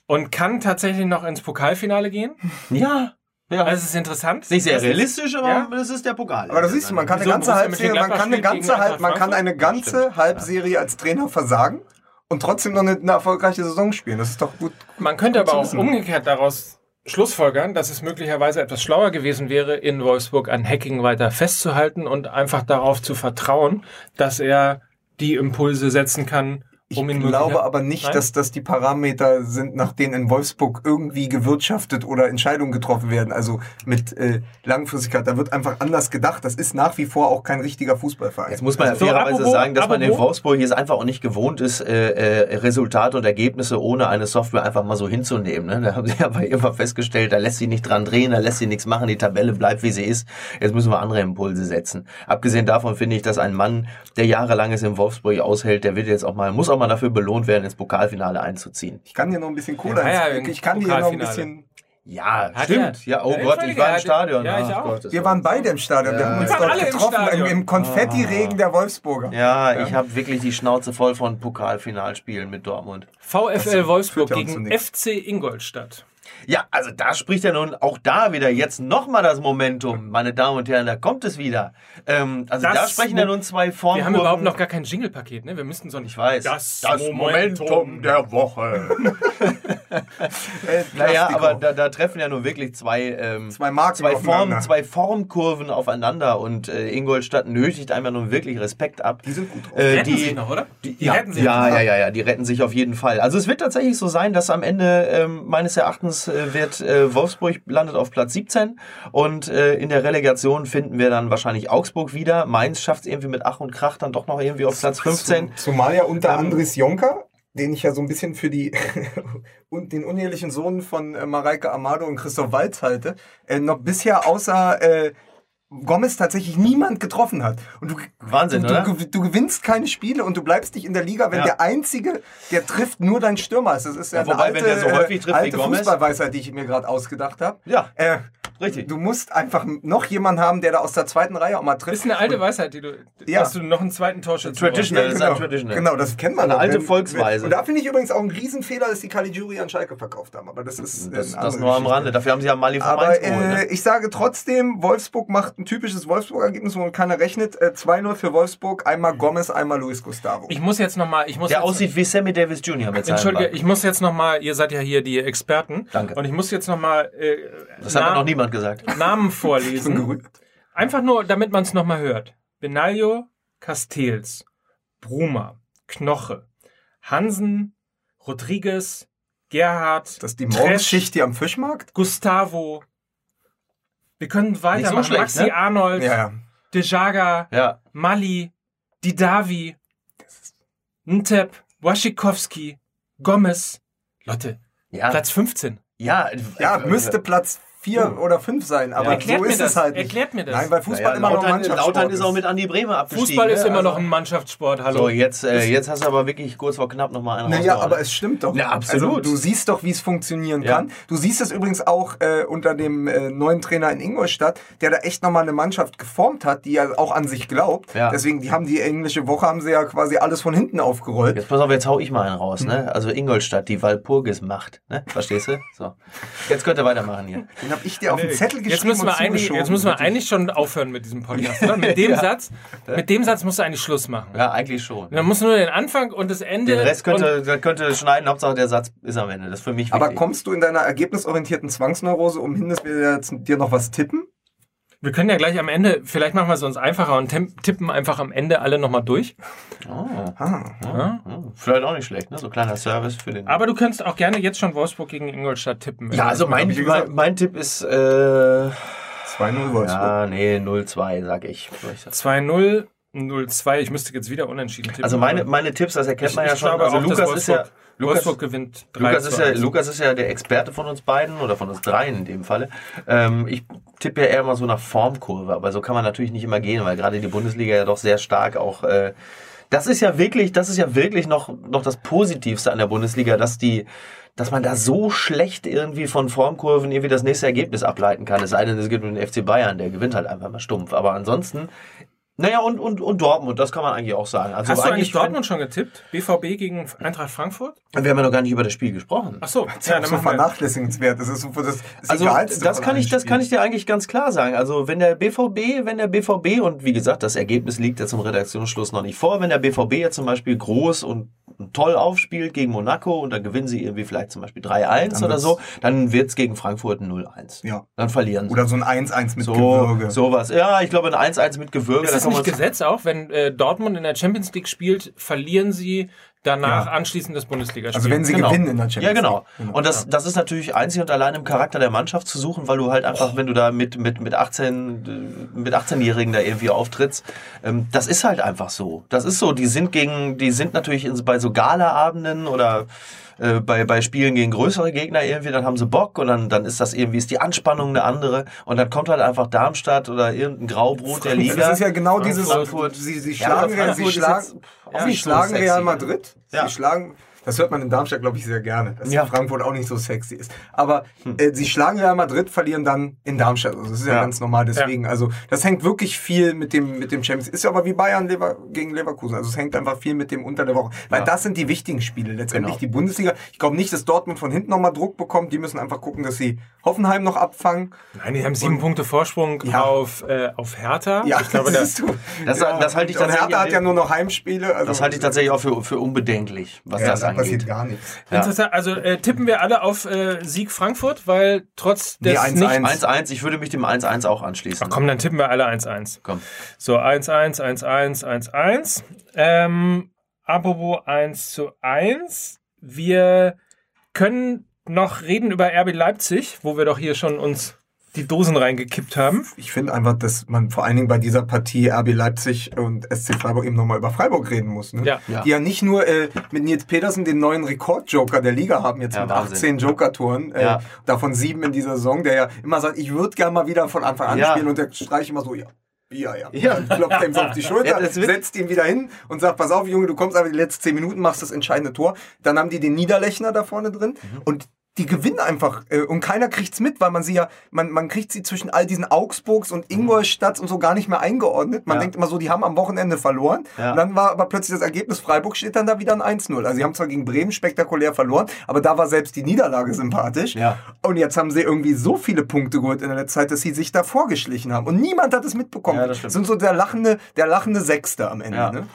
und kann tatsächlich noch ins Pokalfinale gehen. Ja, ja. Also es ist interessant. nicht sehr Das ist- realistisch, aber Ja. das ist der Pokal. Aber da siehst du, man kann eine ganze Halbserie, man kann eine ganze Halb, man kann eine ganze? Halbserie als Trainer versagen und trotzdem noch eine, eine erfolgreiche Saison spielen. Das ist doch gut. Man könnte Gut aber auch umgekehrt daraus schlussfolgern, dass es möglicherweise etwas schlauer gewesen wäre, in Wolfsburg an Hacking weiter festzuhalten und einfach darauf zu vertrauen, dass er die Impulse setzen kann, Ich um glaube aber nicht, Nein? dass das die Parameter sind, nach denen in Wolfsburg irgendwie gewirtschaftet oder Entscheidungen getroffen werden. Also mit äh, Langfristigkeit. Da wird einfach anders gedacht. Das ist nach wie vor auch kein richtiger Fußballverein. Jetzt muss man ja So, fairerweise apropos- sagen, dass man in Wolfsburg jetzt einfach auch nicht gewohnt ist, äh, äh, Resultate und Ergebnisse ohne eine Software einfach mal so hinzunehmen. Ne? Da haben sie aber immer festgestellt, da lässt sie nicht dran drehen, da lässt sie nichts machen, die Tabelle bleibt wie sie ist. Jetzt müssen wir andere Impulse setzen. Abgesehen davon finde ich, dass ein Mann, der jahrelang es in Wolfsburg aushält, der wird jetzt auch mal, muss auch mal dafür belohnt werden, ins Pokalfinale einzuziehen. Ich kann dir noch ein bisschen Kohle Ja, ja, Ich kann dir noch ein bisschen. Ja, Hat stimmt. er. Ja, oh Ja, Gott, ich war im Stadion. ja, ich auch. Wir war- waren beide im Stadion. Wir haben uns Wir waren dort alle im getroffen im, im Konfettiregen der Wolfsburger. Ja, ich habe wirklich die Schnauze voll von Pokalfinalspielen mit Dortmund. VfL Wolfsburg gegen. FC Ingolstadt. Ja, also da spricht ja nun auch da wieder jetzt nochmal das Momentum, meine Damen und Herren, da kommt es wieder. Ähm, also Das da sprechen ja nun zwei Formen. Wir haben überhaupt noch gar kein Jingle-Paket, ne? Wir müssten so nicht. Ich weiß. Das, der Woche. äh, Naja, aber da, da treffen ja nun wirklich zwei, ähm, Zwei Marken zwei. Form, zwei Formkurven aufeinander und äh, Ingolstadt nötigt einmal nun wirklich Respekt ab. Die sind gut drauf. Äh, Retten die, sich noch, oder? Die, Die ja, retten sich ja, noch. ja, ja, ja, die retten sich auf jeden Fall. Also es wird tatsächlich so sein, dass am Ende ähm, meines Erachtens wird äh, Wolfsburg landet auf Platz 17 und äh, in der Relegation finden wir dann wahrscheinlich Augsburg wieder. Mainz schafft es irgendwie mit Ach und Krach dann doch noch irgendwie auf Platz 15. Zumal ja unter Ähm, Andres Jonker, den ich ja so ein bisschen für die und den unehelichen Sohn von äh, Mareike Amado und Christoph Walz halte, äh, noch bisher außer äh, Gomez tatsächlich niemand getroffen hat. Und du, Wahnsinn, du, oder? Du, du gewinnst keine Spiele und du bleibst nicht in der Liga, wenn Ja. der Einzige, der trifft, nur dein Stürmer ist. Das ist ja, Ja, wobei, eine wenn alte, der so häufig trifft wie alte Gomez- Fußballweisheit, die ich mir gerade ausgedacht habe. Ja, Äh, richtig. du musst einfach noch jemanden haben, der da aus der zweiten Reihe auch mal trifft. ist eine alte Weisheit, die du. Ja. Dass du noch einen zweiten Torschützen Traditional. das ist ein Traditional. Genau, das kennt man. Eine alte Wenn- Volksweise. Und da finde ich übrigens auch ein Riesenfehler, dass die Caligiuri an Schalke verkauft haben. Aber das ist äh, Das, das nur am. Rande. Dafür haben sie ja Mali von Mainz Aber geholt. äh, Ne? ich sage trotzdem, Wolfsburg macht ein typisches Wolfsburg-Ergebnis, womit keiner rechnet. Äh, 2-0 für Wolfsburg, einmal Gomez, einmal Luis Gustavo. Ich muss jetzt nochmal. Ich muss Der jetzt, aussieht wie Sammy Davis Jr. mit seinem Entschuldige, ich muss jetzt nochmal. Ihr seid ja hier die Experten. Danke. Und ich muss jetzt nochmal äh, Das hat noch niemand gesagt. Namen vorlesen. Einfach nur, damit man es nochmal hört. Benaglio, Castells, Bruma, Knoche, Hansen, Rodriguez, Gerhard, Das ist die Morgenschicht hier am Fischmarkt? Gustavo. Wir können weitermachen. schlecht, Maxi ne? Arnold, Ja, ja. Dejaga, Ja. Mali, Didavi, Ntep, Waschikowski, Gomez. Leute, Ja, Platz 15. ja, Ja, äh, müsste Platz 4 oder 5 sein, aber Erklärt so mir ist das. es halt nicht. Erklärt mir das. Nein, weil Fußball Naja, immer noch Lautern, Mannschaftssport Lautern ist auch mit Andi Bremer abgestiegen. Fußball ist ne? immer Also- noch ein Mannschaftssport. Hallo. So, jetzt, äh, jetzt hast du aber wirklich kurz vor knapp nochmal einen Naja, aber es stimmt doch. Ja, absolut. Also, du siehst doch, wie es funktionieren Ja. kann. Du siehst es übrigens auch äh, unter dem äh, neuen Trainer in Ingolstadt, der da echt nochmal eine Mannschaft geformt hat, die ja auch an sich glaubt. Ja. Deswegen, die haben die englische Woche, haben sie ja quasi alles von hinten aufgerollt. Jetzt pass auf, jetzt hau ich mal einen raus, Hm. ne? Also Ingolstadt, die Walpurgis macht, ne? Verstehst du? So. Jetzt könnt ihr weitermachen hier. Den habe ich dir auf den Zettel geschrieben Jetzt müssen wir eigentlich, zugeschoben. jetzt müssen wir eigentlich schon aufhören mit diesem Podcast, oder? Mit dem Ja. Satz, mit dem Satz musst du eigentlich Schluss machen. Ja, eigentlich schon. Dann musst du nur den Anfang und das Ende. Den Rest könnte, könnte schneiden, Hauptsache der Satz ist am Ende. Das ist für mich Aber wichtig. kommst du in deiner ergebnisorientierten Zwangsneurose umhin, dass wir jetzt dir noch was tippen? Wir können ja gleich am Ende, vielleicht machen wir es uns einfacher und tippen einfach am Ende alle nochmal durch. Oh, Ah. Ja? oh, vielleicht auch nicht schlecht, ne? So kleiner Service für den. Aber du könntest auch gerne jetzt schon Wolfsburg gegen Ingolstadt tippen. ja, also mein, mein, mein Tipp ist, äh, 2-0 Wolfsburg. ja, nee, 0-2, sag ich. Soll ich sagen. 2-0, 0-2. Ich müsste jetzt wieder unentschieden tippen. Also meine, meine Tipps, das erkennt ich, man ja ich schon. Also Lukas ist ja, Lukas, Wolfsburg gewinnt 3 Lukas ist, ja, 1. Lukas ist ja der Experte von uns beiden oder von uns dreien in dem Falle. Ähm, ich tippe ja eher mal so nach Formkurve, aber so kann man natürlich nicht immer gehen, weil gerade die Bundesliga ja doch sehr stark auch. Äh, das ist ja wirklich, das ist ja wirklich noch, noch das Positivste an der Bundesliga, dass die, dass man da so schlecht irgendwie von Formkurven irgendwie das nächste Ergebnis ableiten kann. Es sei denn, es gibt den FC Bayern, der gewinnt halt einfach mal stumpf. Aber ansonsten, naja, und, und, und Dortmund, das kann man eigentlich auch sagen. Also Hast du eigentlich Dortmund schon getippt? BVB gegen Eintracht Frankfurt? Wir haben ja noch gar nicht über das Spiel gesprochen. Ach so, Das ist ja, so vernachlässigenswert. Das ist so das, das Also das kann ich, das kann ich dir eigentlich ganz klar sagen. Also wenn der BVB, wenn der BVB und wie gesagt, das Ergebnis liegt ja zum Redaktionsschluss noch nicht vor, wenn der BVB jetzt zum Beispiel groß und toll aufspielt gegen Monaco und dann gewinnen sie irgendwie vielleicht zum Beispiel 3-1 Dann oder so, dann wird's gegen Frankfurt ein 0-1. Ja. Dann verlieren sie. Oder so ein 1-1 mit so, Gewürge. sowas. Ja, ich glaube ein 1-1 mit Gewürge. Ist da das kann nicht Gesetz auch? Wenn äh, Dortmund in der Champions League spielt, verlieren sie danach Ja. anschließend das Bundesligaspiel. Also wenn sie Genau. gewinnen in der Champions Ja, genau. League. Und das, das ist natürlich einzig und allein im Charakter der Mannschaft zu suchen, weil du halt einfach, wenn du da mit, mit, mit 18, äh, mit 18-Jährigen da irgendwie auftrittst, ähm, das ist halt einfach so. Das ist so. Die sind gegen, die sind natürlich in, bei so Gala-Abenden oder äh, bei, bei Spielen gegen größere Gegner irgendwie, dann haben sie Bock und dann, dann ist das irgendwie, ist die Anspannung eine andere und dann kommt halt einfach Darmstadt oder irgendein Graubrot der Liga. Das ist ja genau dieses, Frankfurt. sie, sie Ja, schlagen, Frankfurt sie schlagen, jetzt auch sie so schlagen Real? Madrid, Ja. sie schlagen, Das hört man in Darmstadt, glaube ich, sehr gerne, dass Ja. Frankfurt auch nicht so sexy ist. Aber äh, sie schlagen Real Madrid, verlieren dann in Darmstadt. Also das ist ja, Ja. ganz normal. Deswegen, also das hängt wirklich viel mit dem mit dem Champions. Ist ja aber wie Bayern Lever gegen Leverkusen. Also es hängt einfach viel mit dem unter der Woche, weil Ja. das sind die wichtigen Spiele. Letztendlich Genau. die Bundesliga. Ich glaube nicht, dass Dortmund von hinten nochmal Druck bekommt. Die müssen einfach gucken, dass sie Hoffenheim noch abfangen. Nein, die haben sieben Punkte Vorsprung Ja. auf, äh, auf Hertha. Ja, ich glaube, das, du. Das- das halte ich und tatsächlich- Hertha hat ja nur noch Heimspiele. Also Das halte ich tatsächlich auch für, für unbedenklich, was ja, das da angeht. passiert gar nichts. Ja. Interessant. Also äh, tippen wir alle auf äh, Sieg Frankfurt, weil trotz Nee, des 1-1. nicht... 1-1, ich würde mich dem 1-1 auch anschließen. Ach komm, dann tippen wir alle 1-1. Komm. So, 1-1, 1-1, 1-1. Ähm, apropos 1 zu 1. Wir können noch reden über RB Leipzig, wo wir doch hier schon uns die Dosen reingekippt haben. Ich finde einfach, dass man vor allen Dingen bei dieser Partie RB Leipzig und SC Freiburg eben nochmal über Freiburg reden muss. Ne? Ja. Ja. Die ja nicht nur äh, mit Nils Petersen den neuen Rekordjoker der Liga haben, jetzt Ja, mit Wahnsinn. 18 Joker-Toren, äh, Ja. davon sieben in dieser Saison, der ja immer sagt, ich würde gerne mal wieder von Anfang an Ja. spielen und der streicht immer so, ja. Ja, ja. Ja. Und klopft ihm so auf die Schulter, Ja, setzt ihn wieder hin und sagt, pass auf, Junge, du kommst aber die letzten 10 Minuten, machst das entscheidende Tor. Dann haben die den Niederlechner da vorne drin Mhm. und die gewinnen einfach äh, und keiner kriegt's mit, weil man sie ja, man, man kriegt sie zwischen all diesen Augsburgs und Ingolstadt und so gar nicht mehr eingeordnet. Man Mhm. Ja. denkt immer so, die haben am Wochenende verloren. Ja. Und dann war aber plötzlich das Ergebnis, Freiburg steht dann da wieder ein 1-0. Also sie haben zwar gegen Bremen spektakulär verloren, aber da war selbst die Niederlage sympathisch. Ja. Und jetzt haben sie irgendwie so viele Punkte geholt in der letzten Zeit, dass sie sich da vorgeschlichen haben. Und niemand hat es mitbekommen. Ja, das stimmt. Sind so der lachende, der lachende Sechste am Ende. Ja. Ne?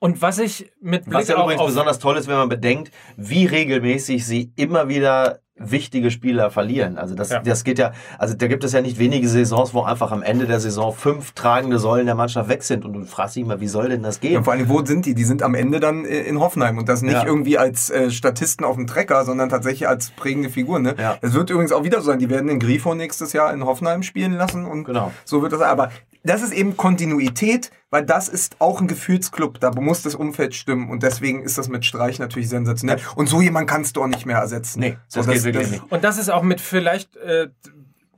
Und was ich mit Blick Was ja auch übrigens auf besonders toll ist, wenn man bedenkt, wie regelmäßig sie immer wieder wichtige Spieler verlieren. Also das, Ja. das geht ja, also da gibt es ja nicht wenige Saisons, wo einfach am Ende der Saison fünf tragende Säulen der Mannschaft weg sind und du fragst dich mal, wie soll denn das Und gehen? vor allem, wo sind die? Die sind am Ende dann äh, in Hoffenheim und das nicht Ja. irgendwie als äh, Statisten auf dem Trecker, sondern tatsächlich als prägende Figur. Ne? Ja. Es wird übrigens auch wieder so sein, die werden den Grifo nächstes Jahr in Hoffenheim spielen lassen und Genau. so wird das sein. Aber das ist eben Kontinuität, weil das ist auch ein Gefühlsclub. Da muss das Umfeld stimmen und deswegen ist das mit Streich natürlich sensationell. Und so jemand kannst du auch nicht mehr ersetzen. Nee, so, das geht wirklich nicht. Und das ist auch mit vielleicht äh,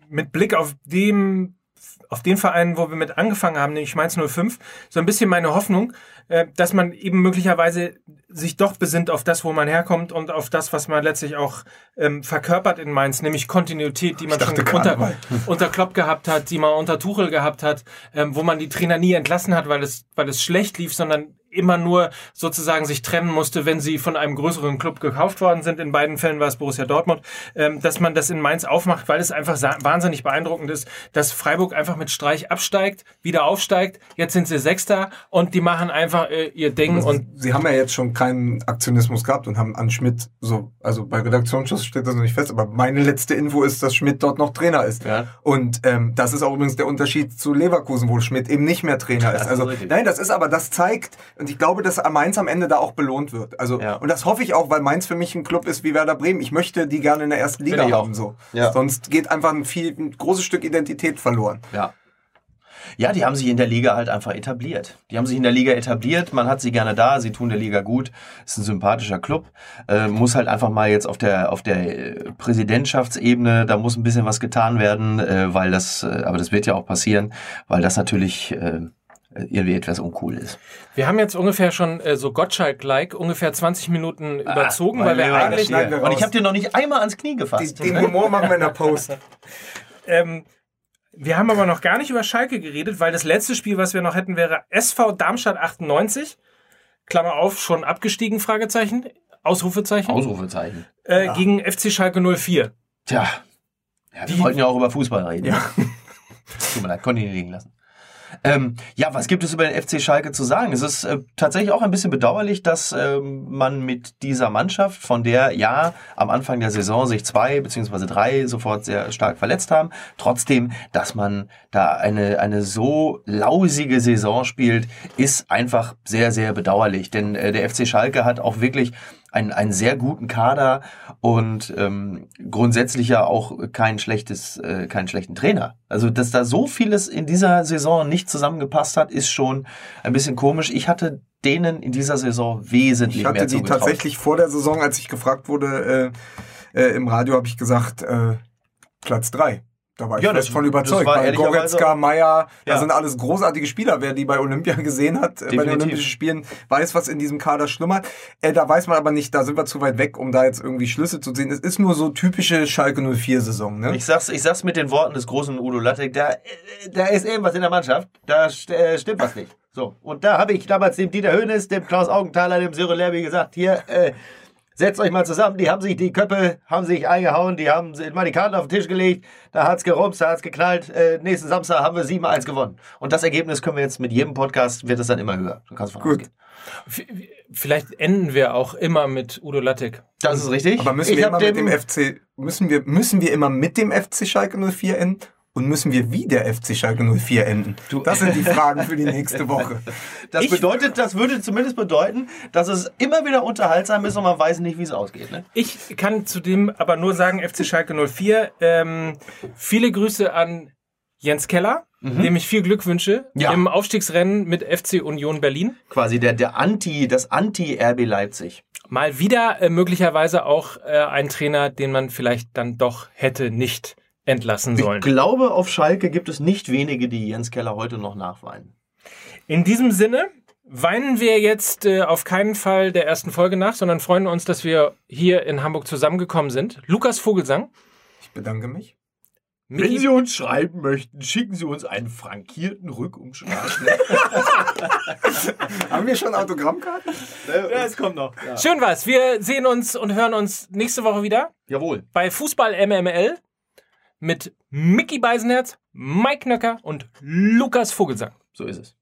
mit Blick auf dem auf den Verein, wo wir mit angefangen haben, nämlich Mainz 05, so ein bisschen meine Hoffnung, äh, dass man eben möglicherweise sich doch besinnt auf das, wo man herkommt und auf das, was man letztlich auch ähm, verkörpert in Mainz, nämlich Kontinuität, die man schon unter, unter Klopp gehabt hat, die man unter Tuchel gehabt hat, ähm, wo man die Trainer nie entlassen hat, weil es, weil es schlecht lief, sondern immer nur sozusagen sich trennen musste, wenn sie von einem größeren Club gekauft worden sind. In beiden Fällen war es Borussia Dortmund, ähm, dass man das in Mainz aufmacht, weil es einfach wahnsinnig beeindruckend ist, dass Freiburg einfach mit Streich absteigt, wieder aufsteigt. Jetzt sind sie Sechster und die machen einfach äh, ihr Ding und Sie haben ja jetzt schon keinen Aktionismus gehabt und haben an Schmidt so, also bei Redaktionsschluss steht das noch nicht fest, aber meine letzte Info ist, dass Schmidt dort noch Trainer ist. Ja. Und ähm, das ist auch übrigens der Unterschied zu Leverkusen, wo Schmidt eben nicht mehr Trainer ist. Also nein, das ist aber, das zeigt, und ich glaube, dass Mainz am Ende da auch belohnt wird. Also Ja. und das hoffe ich auch, weil Mainz für mich ein Club ist wie Werder Bremen. Ich möchte die gerne in der ersten Liga auch. haben. So. Ja. Sonst geht einfach ein viel ein großes Stück Identität verloren. Ja. Ja, die haben sich in der Liga halt einfach etabliert. Die haben sich in der Liga etabliert, man hat sie gerne da, sie tun der Liga gut, ist ein sympathischer Club. Äh, muss halt einfach mal jetzt auf der, auf der äh, Präsidentschaftsebene, da muss ein bisschen was getan werden, äh, weil das, äh, aber das wird ja auch passieren, weil das natürlich äh, irgendwie etwas uncool ist. wir haben jetzt ungefähr schon äh, so Gottschalk-like ungefähr 20 Minuten überzogen, weil wir eigentlich wir Und ich habe dir noch nicht einmal ans Knie Den, gefasst. den Humor machen wir in der Post. Ähm, wir haben aber noch gar nicht über Schalke geredet, weil das letzte Spiel, was wir noch hätten, wäre SV Darmstadt 98. Klammer auf, schon abgestiegen, Fragezeichen, Ausrufezeichen, Ausrufezeichen. äh, gegen FC Schalke 04. Tja. Ja, wir Die- wollten ja auch über Fußball reden. Ja. Tut mir leid, konnte ich nicht liegen lassen. Ähm, ja, was gibt es über den FC Schalke zu sagen? Es ist äh, tatsächlich auch ein bisschen bedauerlich, dass ähm, man mit dieser Mannschaft, von der ja am Anfang der Saison sich zwei beziehungsweise drei sofort sehr stark verletzt haben, trotzdem, dass man da eine, eine so lausige Saison spielt, ist einfach sehr, sehr bedauerlich. Denn äh, der FC Schalke hat auch wirklich einen, einen sehr guten Kader und ähm, grundsätzlich ja auch kein schlechtes, äh, keinen schlechten Trainer. Also, dass da so vieles in dieser Saison nicht zusammengepasst hat, ist schon ein bisschen komisch. Ich hatte denen in dieser Saison wesentlich Ich hatte mehr die zugetraut. tatsächlich vor der Saison, als ich gefragt wurde äh, äh, im Radio, habe ich gesagt, äh, Platz drei. Da war ich Ja, das- von überzeugt. das ehrlicherweise- Goretzka, Meier, da Ja. sind alles großartige Spieler. Wer die bei Olympia gesehen hat, äh, bei den Definitiv. Olympischen Spielen, weiß, was in diesem Kader schlummert. Äh, da weiß man aber nicht, da sind wir zu weit weg, um da jetzt irgendwie Schlüsse zu ziehen. Es ist nur so typische Schalke 04-Saison. Ne? Ich sag's, ich sag's mit den Worten des großen Udo Lattek, da, äh, da ist irgendwas in der Mannschaft, da äh, stimmt was nicht. So, und da habe ich damals dem Dieter Höhnes, dem Klaus Augenthaler, dem Cyril Lerby gesagt, hier, äh, setzt euch mal zusammen, die haben sich die Köpfe, haben sich eingehauen, die haben mal die Karten auf den Tisch gelegt, da hat's gerumst, da hat's geknallt, äh, nächsten Samstag haben wir 7-1 gewonnen. Und das Ergebnis können wir jetzt mit jedem Podcast, wird es dann immer höher. Du kannst von Gut. ausgehen. Vielleicht enden wir auch immer mit Udo Lattek. Das ist richtig. Aber müssen Ich wir immer mit dem FC, müssen wir, müssen wir immer mit dem FC Schalke 04 enden? Und müssen wir wie der FC Schalke 04 enden? das sind die Fragen für die nächste Woche. Das Ich- bedeutet, das würde zumindest bedeuten, dass es immer wieder unterhaltsam ist und man weiß nicht, wie es ausgeht. Ne? Ich kann zudem aber nur sagen, FC Schalke 04, ähm, viele Grüße an Jens Keller, dem ich viel Glück wünsche Ja. im Aufstiegsrennen mit FC Union Berlin. Quasi der, der Anti, das Anti-RB Leipzig. Mal wieder äh, möglicherweise auch äh, ein Trainer, den man vielleicht dann doch hätte nicht entlassen Ich sollen. glaube, auf Schalke gibt es nicht wenige, die Jens Keller heute noch nachweinen. In diesem Sinne weinen wir jetzt äh, auf keinen Fall der ersten Folge nach, sondern freuen uns, dass wir hier in Hamburg zusammengekommen sind. Lukas Vogelsang, Ich bedanke mich. Micky, uns schreiben möchten, schicken Sie uns einen frankierten Rückumschlag. Haben wir schon Autogrammkarten? es kommt noch. Ja. schön was. Wir sehen uns und hören uns nächste Woche wieder Jawohl. bei Fußball MML mit Mickey Beisenherz, Mike Nöcker und Lukas Vogelsang. So ist es.